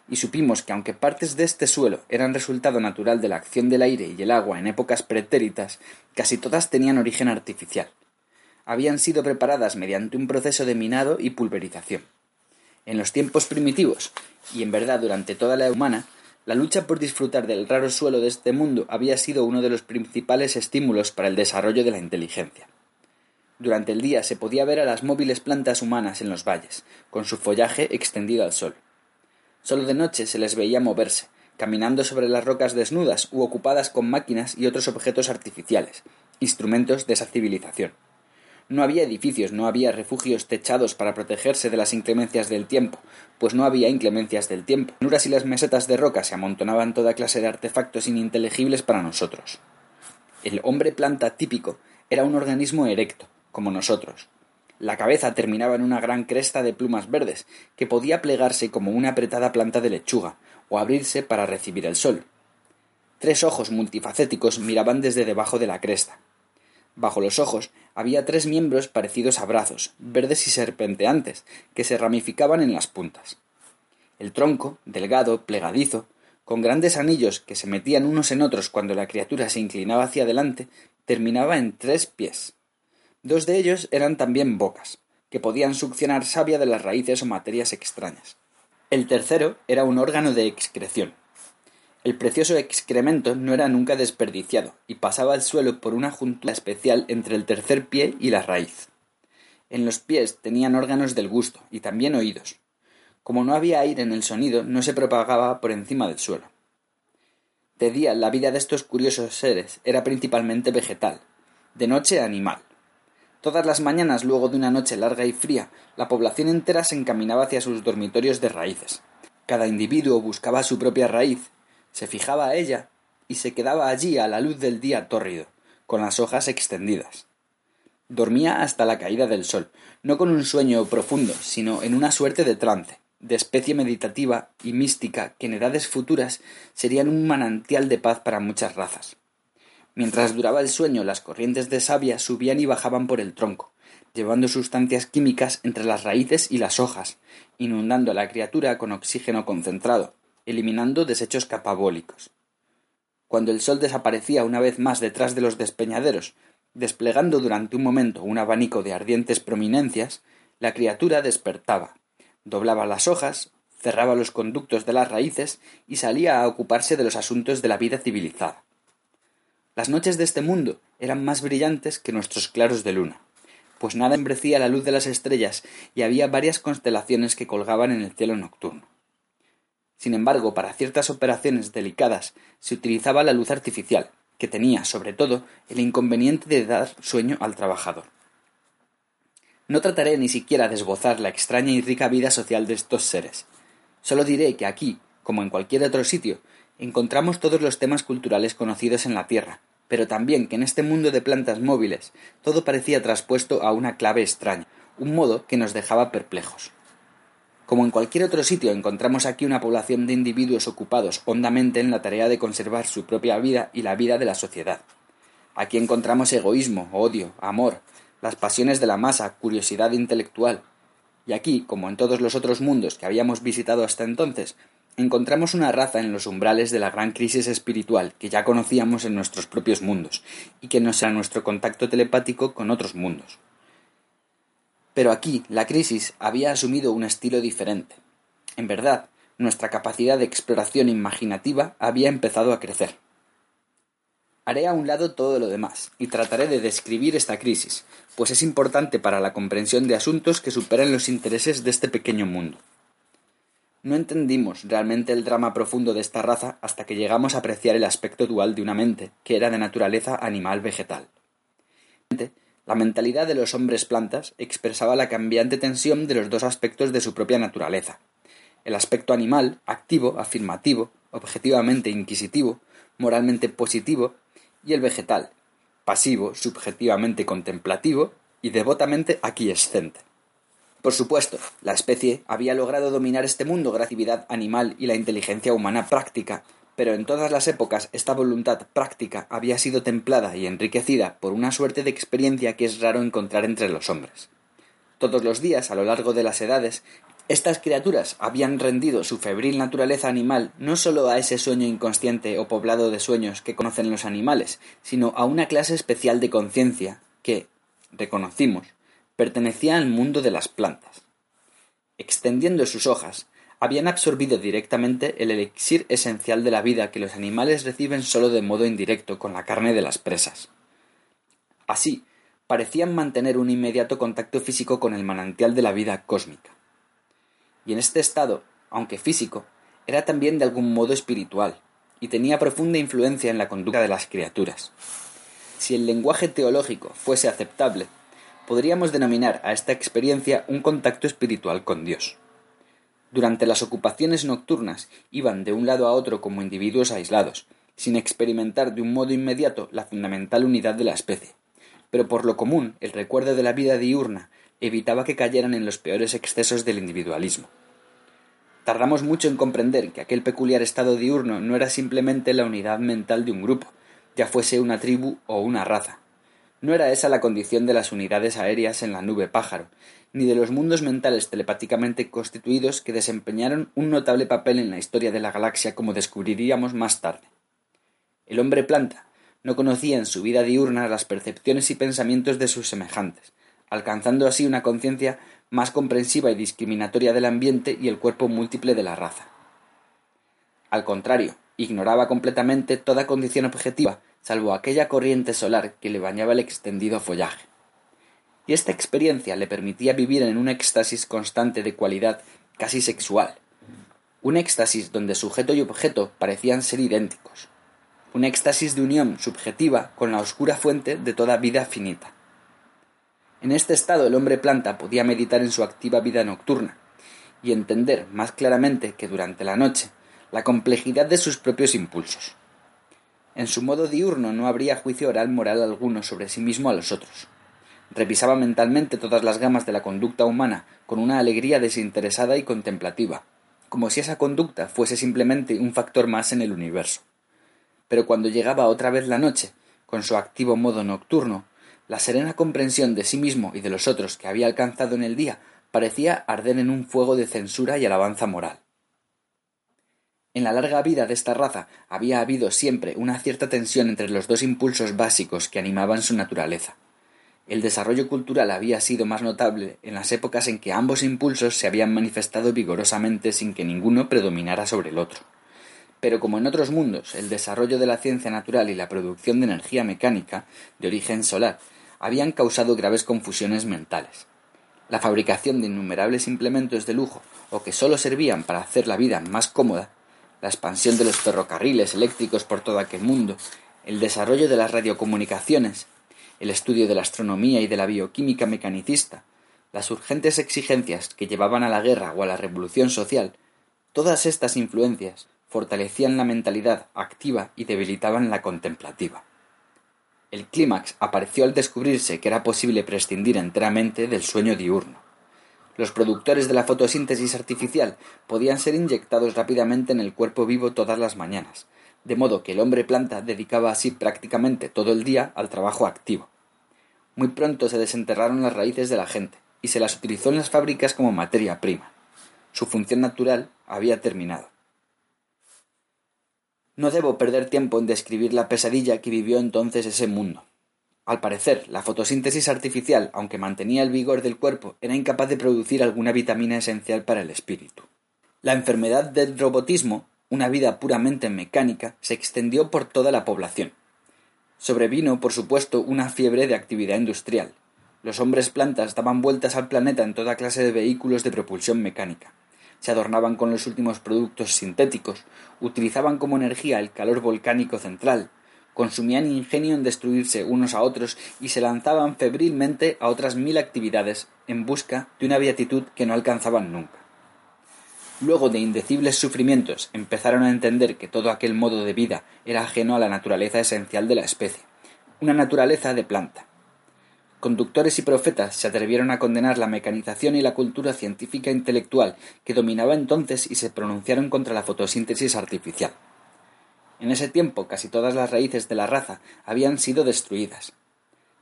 S1: y supimos que aunque partes de este suelo eran resultado natural de la acción del aire y el agua en épocas pretéritas, casi todas tenían origen artificial. Habían sido preparadas mediante un proceso de minado y pulverización. En los tiempos primitivos, y en verdad durante toda la humana, la lucha por disfrutar del raro suelo de este mundo había sido uno de los principales estímulos para el desarrollo de la inteligencia. Durante el día se podía ver a las móviles plantas humanas en los valles, con su follaje extendido al sol. Solo de noche se les veía moverse, caminando sobre las rocas desnudas u ocupadas con máquinas y otros objetos artificiales, instrumentos de esa civilización. No había edificios, no había refugios techados para protegerse de las inclemencias del tiempo, pues no había inclemencias del tiempo. En y las mesetas de roca se amontonaban toda clase de artefactos ininteligibles para nosotros. El hombre planta típico era un organismo erecto, como nosotros, la cabeza terminaba en una gran cresta de plumas verdes, que podía plegarse como una apretada planta de lechuga, o abrirse para recibir el sol. Tres ojos multifacéticos miraban desde debajo de la cresta. Bajo los ojos había tres miembros parecidos a brazos, verdes y serpenteantes, que se ramificaban en las puntas. El tronco, delgado, plegadizo, con grandes anillos que se metían unos en otros cuando la criatura se inclinaba hacia adelante, terminaba en tres pies. Dos de ellos eran también bocas, que podían succionar savia de las raíces o materias extrañas. El tercero era un órgano de excreción. El precioso excremento no era nunca desperdiciado y pasaba al suelo por una juntura especial entre el tercer pie y la raíz. En los pies tenían órganos del gusto y también oídos. Como no había aire en el sonido, no se propagaba por encima del suelo. De día la vida de estos curiosos seres era principalmente vegetal, de noche animal. Todas las mañanas, luego de una noche larga y fría, la población entera se encaminaba hacia sus dormitorios de raíces. Cada individuo buscaba su propia raíz, se fijaba a ella y se quedaba allí a la luz del día tórrido, con las hojas extendidas. Dormía hasta la caída del sol, no con un sueño profundo, sino en una suerte de trance, de especie meditativa y mística que en edades futuras serían un manantial de paz para muchas razas. Mientras duraba el sueño, las corrientes de savia subían y bajaban por el tronco, llevando sustancias químicas entre las raíces y las hojas, inundando a la criatura con oxígeno concentrado, eliminando desechos capabólicos. Cuando el sol desaparecía una vez más detrás de los despeñaderos, desplegando durante un momento un abanico de ardientes prominencias, la criatura despertaba, doblaba las hojas, cerraba los conductos de las raíces y salía a ocuparse de los asuntos de la vida civilizada. Las noches de este mundo eran más brillantes que nuestros claros de luna, pues nada embrecía la luz de las estrellas y había varias constelaciones que colgaban en el cielo nocturno. Sin embargo, para ciertas operaciones delicadas se utilizaba la luz artificial, que tenía, sobre todo, el inconveniente de dar sueño al trabajador. No trataré ni siquiera de esbozar la extraña y rica vida social de estos seres. Solo diré que aquí, como en cualquier otro sitio, encontramos todos los temas culturales conocidos en la Tierra, pero también que en este mundo de plantas móviles todo parecía traspuesto a una clave extraña, un modo que nos dejaba perplejos. Como en cualquier otro sitio encontramos aquí una población de individuos ocupados hondamente en la tarea de conservar su propia vida y la vida de la sociedad. Aquí encontramos egoísmo, odio, amor, las pasiones de la masa, curiosidad intelectual. Y aquí, como en todos los otros mundos que habíamos visitado hasta entonces, encontramos una raza en los umbrales de la gran crisis espiritual que ya conocíamos en nuestros propios mundos y que no sea nuestro contacto telepático con otros mundos. Pero aquí la crisis había asumido un estilo diferente. En verdad, nuestra capacidad de exploración imaginativa había empezado a crecer. Haré a un lado todo lo demás y trataré de describir esta crisis, pues es importante para la comprensión de asuntos que superan los intereses de este pequeño mundo. No entendimos realmente el drama profundo de esta raza hasta que llegamos a apreciar el aspecto dual de una mente, que era de naturaleza animal-vegetal. La mentalidad de los hombres plantas expresaba la cambiante tensión de los dos aspectos de su propia naturaleza. El aspecto animal, activo, afirmativo, objetivamente inquisitivo, moralmente positivo, y el vegetal, pasivo, subjetivamente contemplativo y devotamente aquiescente. Por supuesto, la especie había logrado dominar este mundo gracias a la animal y la inteligencia humana práctica, pero en todas las épocas esta voluntad práctica había sido templada y enriquecida por una suerte de experiencia que es raro encontrar entre los hombres. Todos los días, a lo largo de las edades, estas criaturas habían rendido su febril naturaleza animal no sólo a ese sueño inconsciente o poblado de sueños que conocen los animales, sino a una clase especial de conciencia que, reconocimos, pertenecía al mundo de las plantas. Extendiendo sus hojas, habían absorbido directamente el elixir esencial de la vida que los animales reciben sólo de modo indirecto con la carne de las presas. Así, parecían mantener un inmediato contacto físico con el manantial de la vida cósmica. Y en este estado, aunque físico, era también de algún modo espiritual, y tenía profunda influencia en la conducta de las criaturas. Si el lenguaje teológico fuese aceptable, podríamos denominar a esta experiencia un contacto espiritual con Dios. Durante las ocupaciones nocturnas iban de un lado a otro como individuos aislados, sin experimentar de un modo inmediato la fundamental unidad de la especie. Pero por lo común, el recuerdo de la vida diurna evitaba que cayeran en los peores excesos del individualismo. Tardamos mucho en comprender que aquel peculiar estado diurno no era simplemente la unidad mental de un grupo, ya fuese una tribu o una raza, no era esa la condición de las unidades aéreas en la nube pájaro, ni de los mundos mentales telepáticamente constituidos que desempeñaron un notable papel en la historia de la galaxia como descubriríamos más tarde. El hombre planta no conocía en su vida diurna las percepciones y pensamientos de sus semejantes, alcanzando así una conciencia más comprensiva y discriminatoria del ambiente y el cuerpo múltiple de la raza. Al contrario, ignoraba completamente toda condición objetiva salvo aquella corriente solar que le bañaba el extendido follaje. Y esta experiencia le permitía vivir en un éxtasis constante de cualidad casi sexual, un éxtasis donde sujeto y objeto parecían ser idénticos, un éxtasis de unión subjetiva con la oscura fuente de toda vida finita. En este estado el hombre planta podía meditar en su activa vida nocturna y entender más claramente que durante la noche la complejidad de sus propios impulsos. En su modo diurno no habría juicio oral moral alguno sobre sí mismo a los otros. Revisaba mentalmente todas las gamas de la conducta humana con una alegría desinteresada y contemplativa, como si esa conducta fuese simplemente un factor más en el universo. Pero cuando llegaba otra vez la noche, con su activo modo nocturno, la serena comprensión de sí mismo y de los otros que había alcanzado en el día parecía arder en un fuego de censura y alabanza moral. En la larga vida de esta raza había habido siempre una cierta tensión entre los dos impulsos básicos que animaban su naturaleza. El desarrollo cultural había sido más notable en las épocas en que ambos impulsos se habían manifestado vigorosamente sin que ninguno predominara sobre el otro. Pero como en otros mundos, el desarrollo de la ciencia natural y la producción de energía mecánica, de origen solar, habían causado graves confusiones mentales. La fabricación de innumerables implementos de lujo o que sólo servían para hacer la vida más cómoda la expansión de los ferrocarriles eléctricos por todo aquel mundo, el desarrollo de las radiocomunicaciones, el estudio de la astronomía y de la bioquímica mecanicista, las urgentes exigencias que llevaban a la guerra o a la revolución social, todas estas influencias fortalecían la mentalidad activa y debilitaban la contemplativa. El clímax apareció al descubrirse que era posible prescindir enteramente del sueño diurno. Los productores de la fotosíntesis artificial podían ser inyectados rápidamente en el cuerpo vivo todas las mañanas, de modo que el hombre planta dedicaba así prácticamente todo el día al trabajo activo. Muy pronto se desenterraron las raíces de la gente y se las utilizó en las fábricas como materia prima. Su función natural había terminado. No debo perder tiempo en describir la pesadilla que vivió entonces ese mundo. Al parecer, la fotosíntesis artificial, aunque mantenía el vigor del cuerpo, era incapaz de producir alguna vitamina esencial para el espíritu. La enfermedad del robotismo, una vida puramente mecánica, se extendió por toda la población. Sobrevino, por supuesto, una fiebre de actividad industrial. Los hombres plantas daban vueltas al planeta en toda clase de vehículos de propulsión mecánica se adornaban con los últimos productos sintéticos, utilizaban como energía el calor volcánico central, consumían ingenio en destruirse unos a otros y se lanzaban febrilmente a otras mil actividades en busca de una beatitud que no alcanzaban nunca. Luego de indecibles sufrimientos empezaron a entender que todo aquel modo de vida era ajeno a la naturaleza esencial de la especie, una naturaleza de planta, Conductores y profetas se atrevieron a condenar la mecanización y la cultura científica intelectual que dominaba entonces y se pronunciaron contra la fotosíntesis artificial. En ese tiempo casi todas las raíces de la raza habían sido destruidas.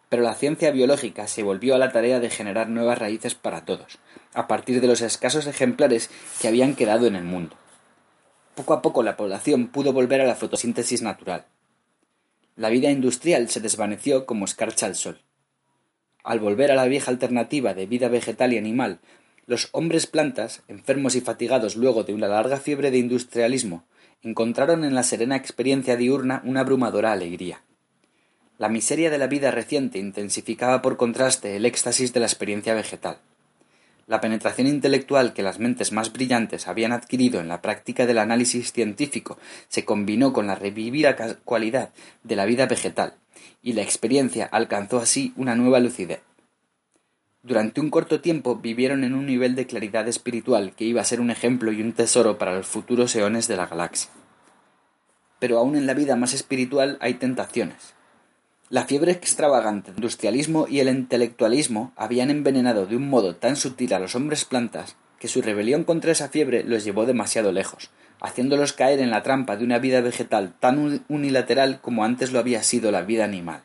S1: Pero la ciencia biológica se volvió a la tarea de generar nuevas raíces para todos, a partir de los escasos ejemplares que habían quedado en el mundo. Poco a poco la población pudo volver a la fotosíntesis natural. La vida industrial se desvaneció como escarcha al sol. Al volver a la vieja alternativa de vida vegetal y animal, los hombres plantas, enfermos y fatigados luego de una larga fiebre de industrialismo, encontraron en la serena experiencia diurna una abrumadora alegría. La miseria de la vida reciente intensificaba por contraste el éxtasis de la experiencia vegetal. La penetración intelectual que las mentes más brillantes habían adquirido en la práctica del análisis científico se combinó con la revivida cualidad de la vida vegetal, y la experiencia alcanzó así una nueva lucidez. Durante un corto tiempo vivieron en un nivel de claridad espiritual que iba a ser un ejemplo y un tesoro para los futuros eones de la galaxia. Pero aún en la vida más espiritual hay tentaciones. La fiebre extravagante, el industrialismo y el intelectualismo habían envenenado de un modo tan sutil a los hombres plantas que su rebelión contra esa fiebre los llevó demasiado lejos, haciéndolos caer en la trampa de una vida vegetal tan unilateral como antes lo había sido la vida animal.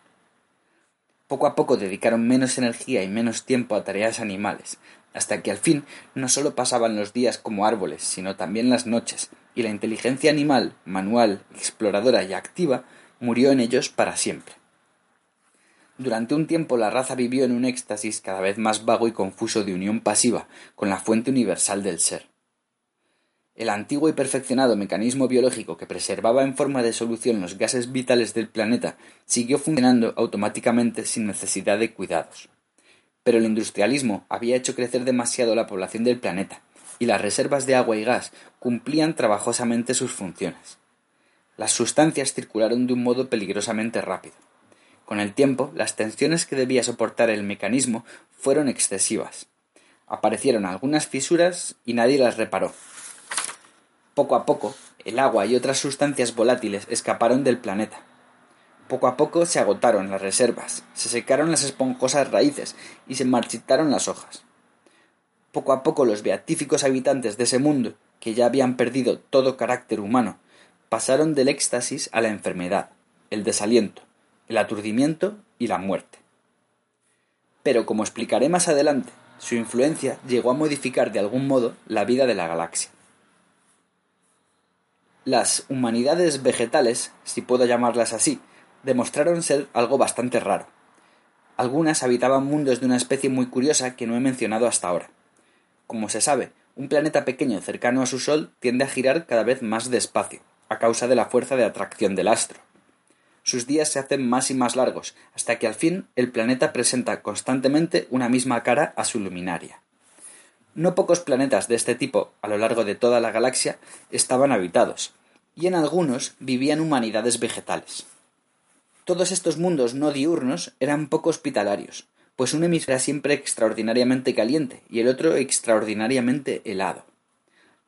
S1: Poco a poco dedicaron menos energía y menos tiempo a tareas animales, hasta que al fin no sólo pasaban los días como árboles, sino también las noches, y la inteligencia animal, manual, exploradora y activa, murió en ellos para siempre. Durante un tiempo la raza vivió en un éxtasis cada vez más vago y confuso de unión pasiva con la fuente universal del ser. El antiguo y perfeccionado mecanismo biológico que preservaba en forma de solución los gases vitales del planeta siguió funcionando automáticamente sin necesidad de cuidados. Pero el industrialismo había hecho crecer demasiado la población del planeta, y las reservas de agua y gas cumplían trabajosamente sus funciones. Las sustancias circularon de un modo peligrosamente rápido. Con el tiempo, las tensiones que debía soportar el mecanismo fueron excesivas. Aparecieron algunas fisuras y nadie las reparó, poco a poco, el agua y otras sustancias volátiles escaparon del planeta. Poco a poco se agotaron las reservas, se secaron las esponjosas raíces y se marchitaron las hojas. Poco a poco los beatíficos habitantes de ese mundo, que ya habían perdido todo carácter humano, pasaron del éxtasis a la enfermedad, el desaliento, el aturdimiento y la muerte. Pero como explicaré más adelante, su influencia llegó a modificar de algún modo la vida de la galaxia. Las humanidades vegetales, si puedo llamarlas así, demostraron ser algo bastante raro. Algunas habitaban mundos de una especie muy curiosa que no he mencionado hasta ahora. Como se sabe, un planeta pequeño cercano a su Sol tiende a girar cada vez más despacio, a causa de la fuerza de atracción del astro. Sus días se hacen más y más largos, hasta que al fin el planeta presenta constantemente una misma cara a su luminaria. No pocos planetas de este tipo a lo largo de toda la galaxia estaban habitados, y en algunos vivían humanidades vegetales. Todos estos mundos no diurnos eran poco hospitalarios, pues un hemisferio era siempre extraordinariamente caliente y el otro extraordinariamente helado.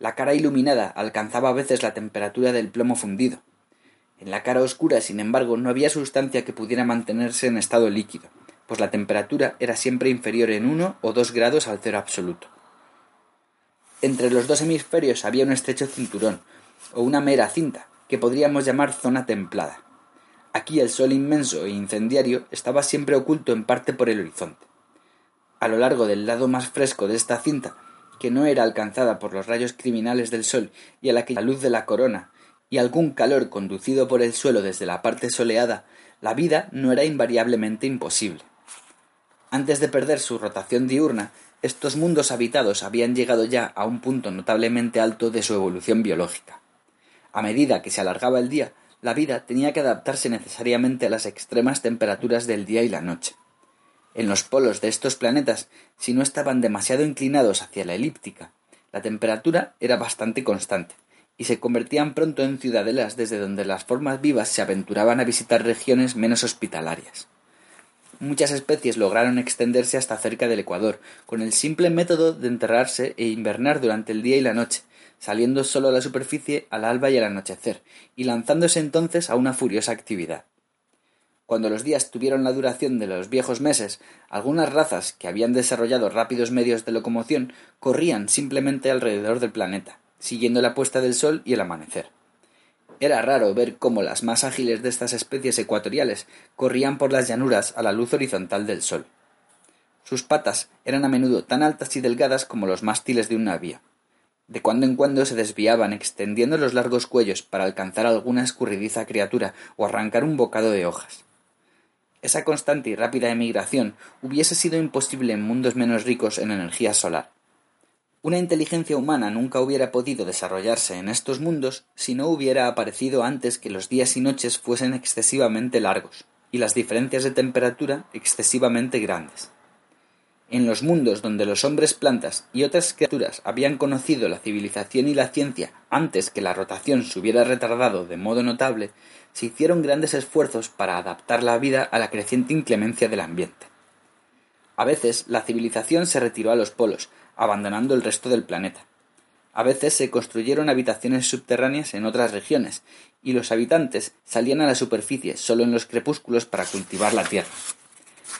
S1: La cara iluminada alcanzaba a veces la temperatura del plomo fundido. En la cara oscura, sin embargo, no había sustancia que pudiera mantenerse en estado líquido, pues la temperatura era siempre inferior en uno o dos grados al cero absoluto. Entre los dos hemisferios había un estrecho cinturón, o una mera cinta, que podríamos llamar zona templada. Aquí el sol inmenso e incendiario estaba siempre oculto en parte por el horizonte. A lo largo del lado más fresco de esta cinta, que no era alcanzada por los rayos criminales del sol y a la que la luz de la corona y algún calor conducido por el suelo desde la parte soleada, la vida no era invariablemente imposible. Antes de perder su rotación diurna, estos mundos habitados habían llegado ya a un punto notablemente alto de su evolución biológica. A medida que se alargaba el día, la vida tenía que adaptarse necesariamente a las extremas temperaturas del día y la noche. En los polos de estos planetas, si no estaban demasiado inclinados hacia la elíptica, la temperatura era bastante constante, y se convertían pronto en ciudadelas desde donde las formas vivas se aventuraban a visitar regiones menos hospitalarias. Muchas especies lograron extenderse hasta cerca del Ecuador, con el simple método de enterrarse e invernar durante el día y la noche, saliendo solo a la superficie al alba y al anochecer, y lanzándose entonces a una furiosa actividad. Cuando los días tuvieron la duración de los viejos meses, algunas razas que habían desarrollado rápidos medios de locomoción corrían simplemente alrededor del planeta, siguiendo la puesta del sol y el amanecer. Era raro ver cómo las más ágiles de estas especies ecuatoriales corrían por las llanuras a la luz horizontal del sol. Sus patas eran a menudo tan altas y delgadas como los mástiles de un navío. De cuando en cuando se desviaban extendiendo los largos cuellos para alcanzar alguna escurridiza criatura o arrancar un bocado de hojas. Esa constante y rápida emigración hubiese sido imposible en mundos menos ricos en energía solar. Una inteligencia humana nunca hubiera podido desarrollarse en estos mundos si no hubiera aparecido antes que los días y noches fuesen excesivamente largos y las diferencias de temperatura excesivamente grandes. En los mundos donde los hombres plantas y otras criaturas habían conocido la civilización y la ciencia antes que la rotación se hubiera retardado de modo notable, se hicieron grandes esfuerzos para adaptar la vida a la creciente inclemencia del ambiente. A veces la civilización se retiró a los polos, abandonando el resto del planeta. A veces se construyeron habitaciones subterráneas en otras regiones, y los habitantes salían a la superficie solo en los crepúsculos para cultivar la tierra.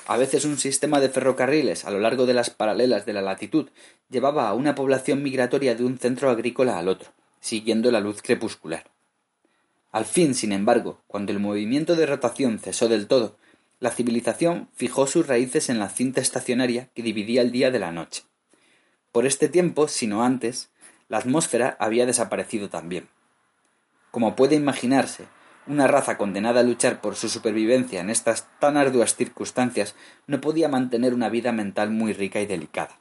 S1: A veces un sistema de ferrocarriles a lo largo de las paralelas de la latitud llevaba a una población migratoria de un centro agrícola al otro, siguiendo la luz crepuscular. Al fin, sin embargo, cuando el movimiento de rotación cesó del todo, la civilización fijó sus raíces en la cinta estacionaria que dividía el día de la noche. Por este tiempo, si no antes, la atmósfera había desaparecido también. Como puede imaginarse, una raza condenada a luchar por su supervivencia en estas tan arduas circunstancias no podía mantener una vida mental muy rica y delicada.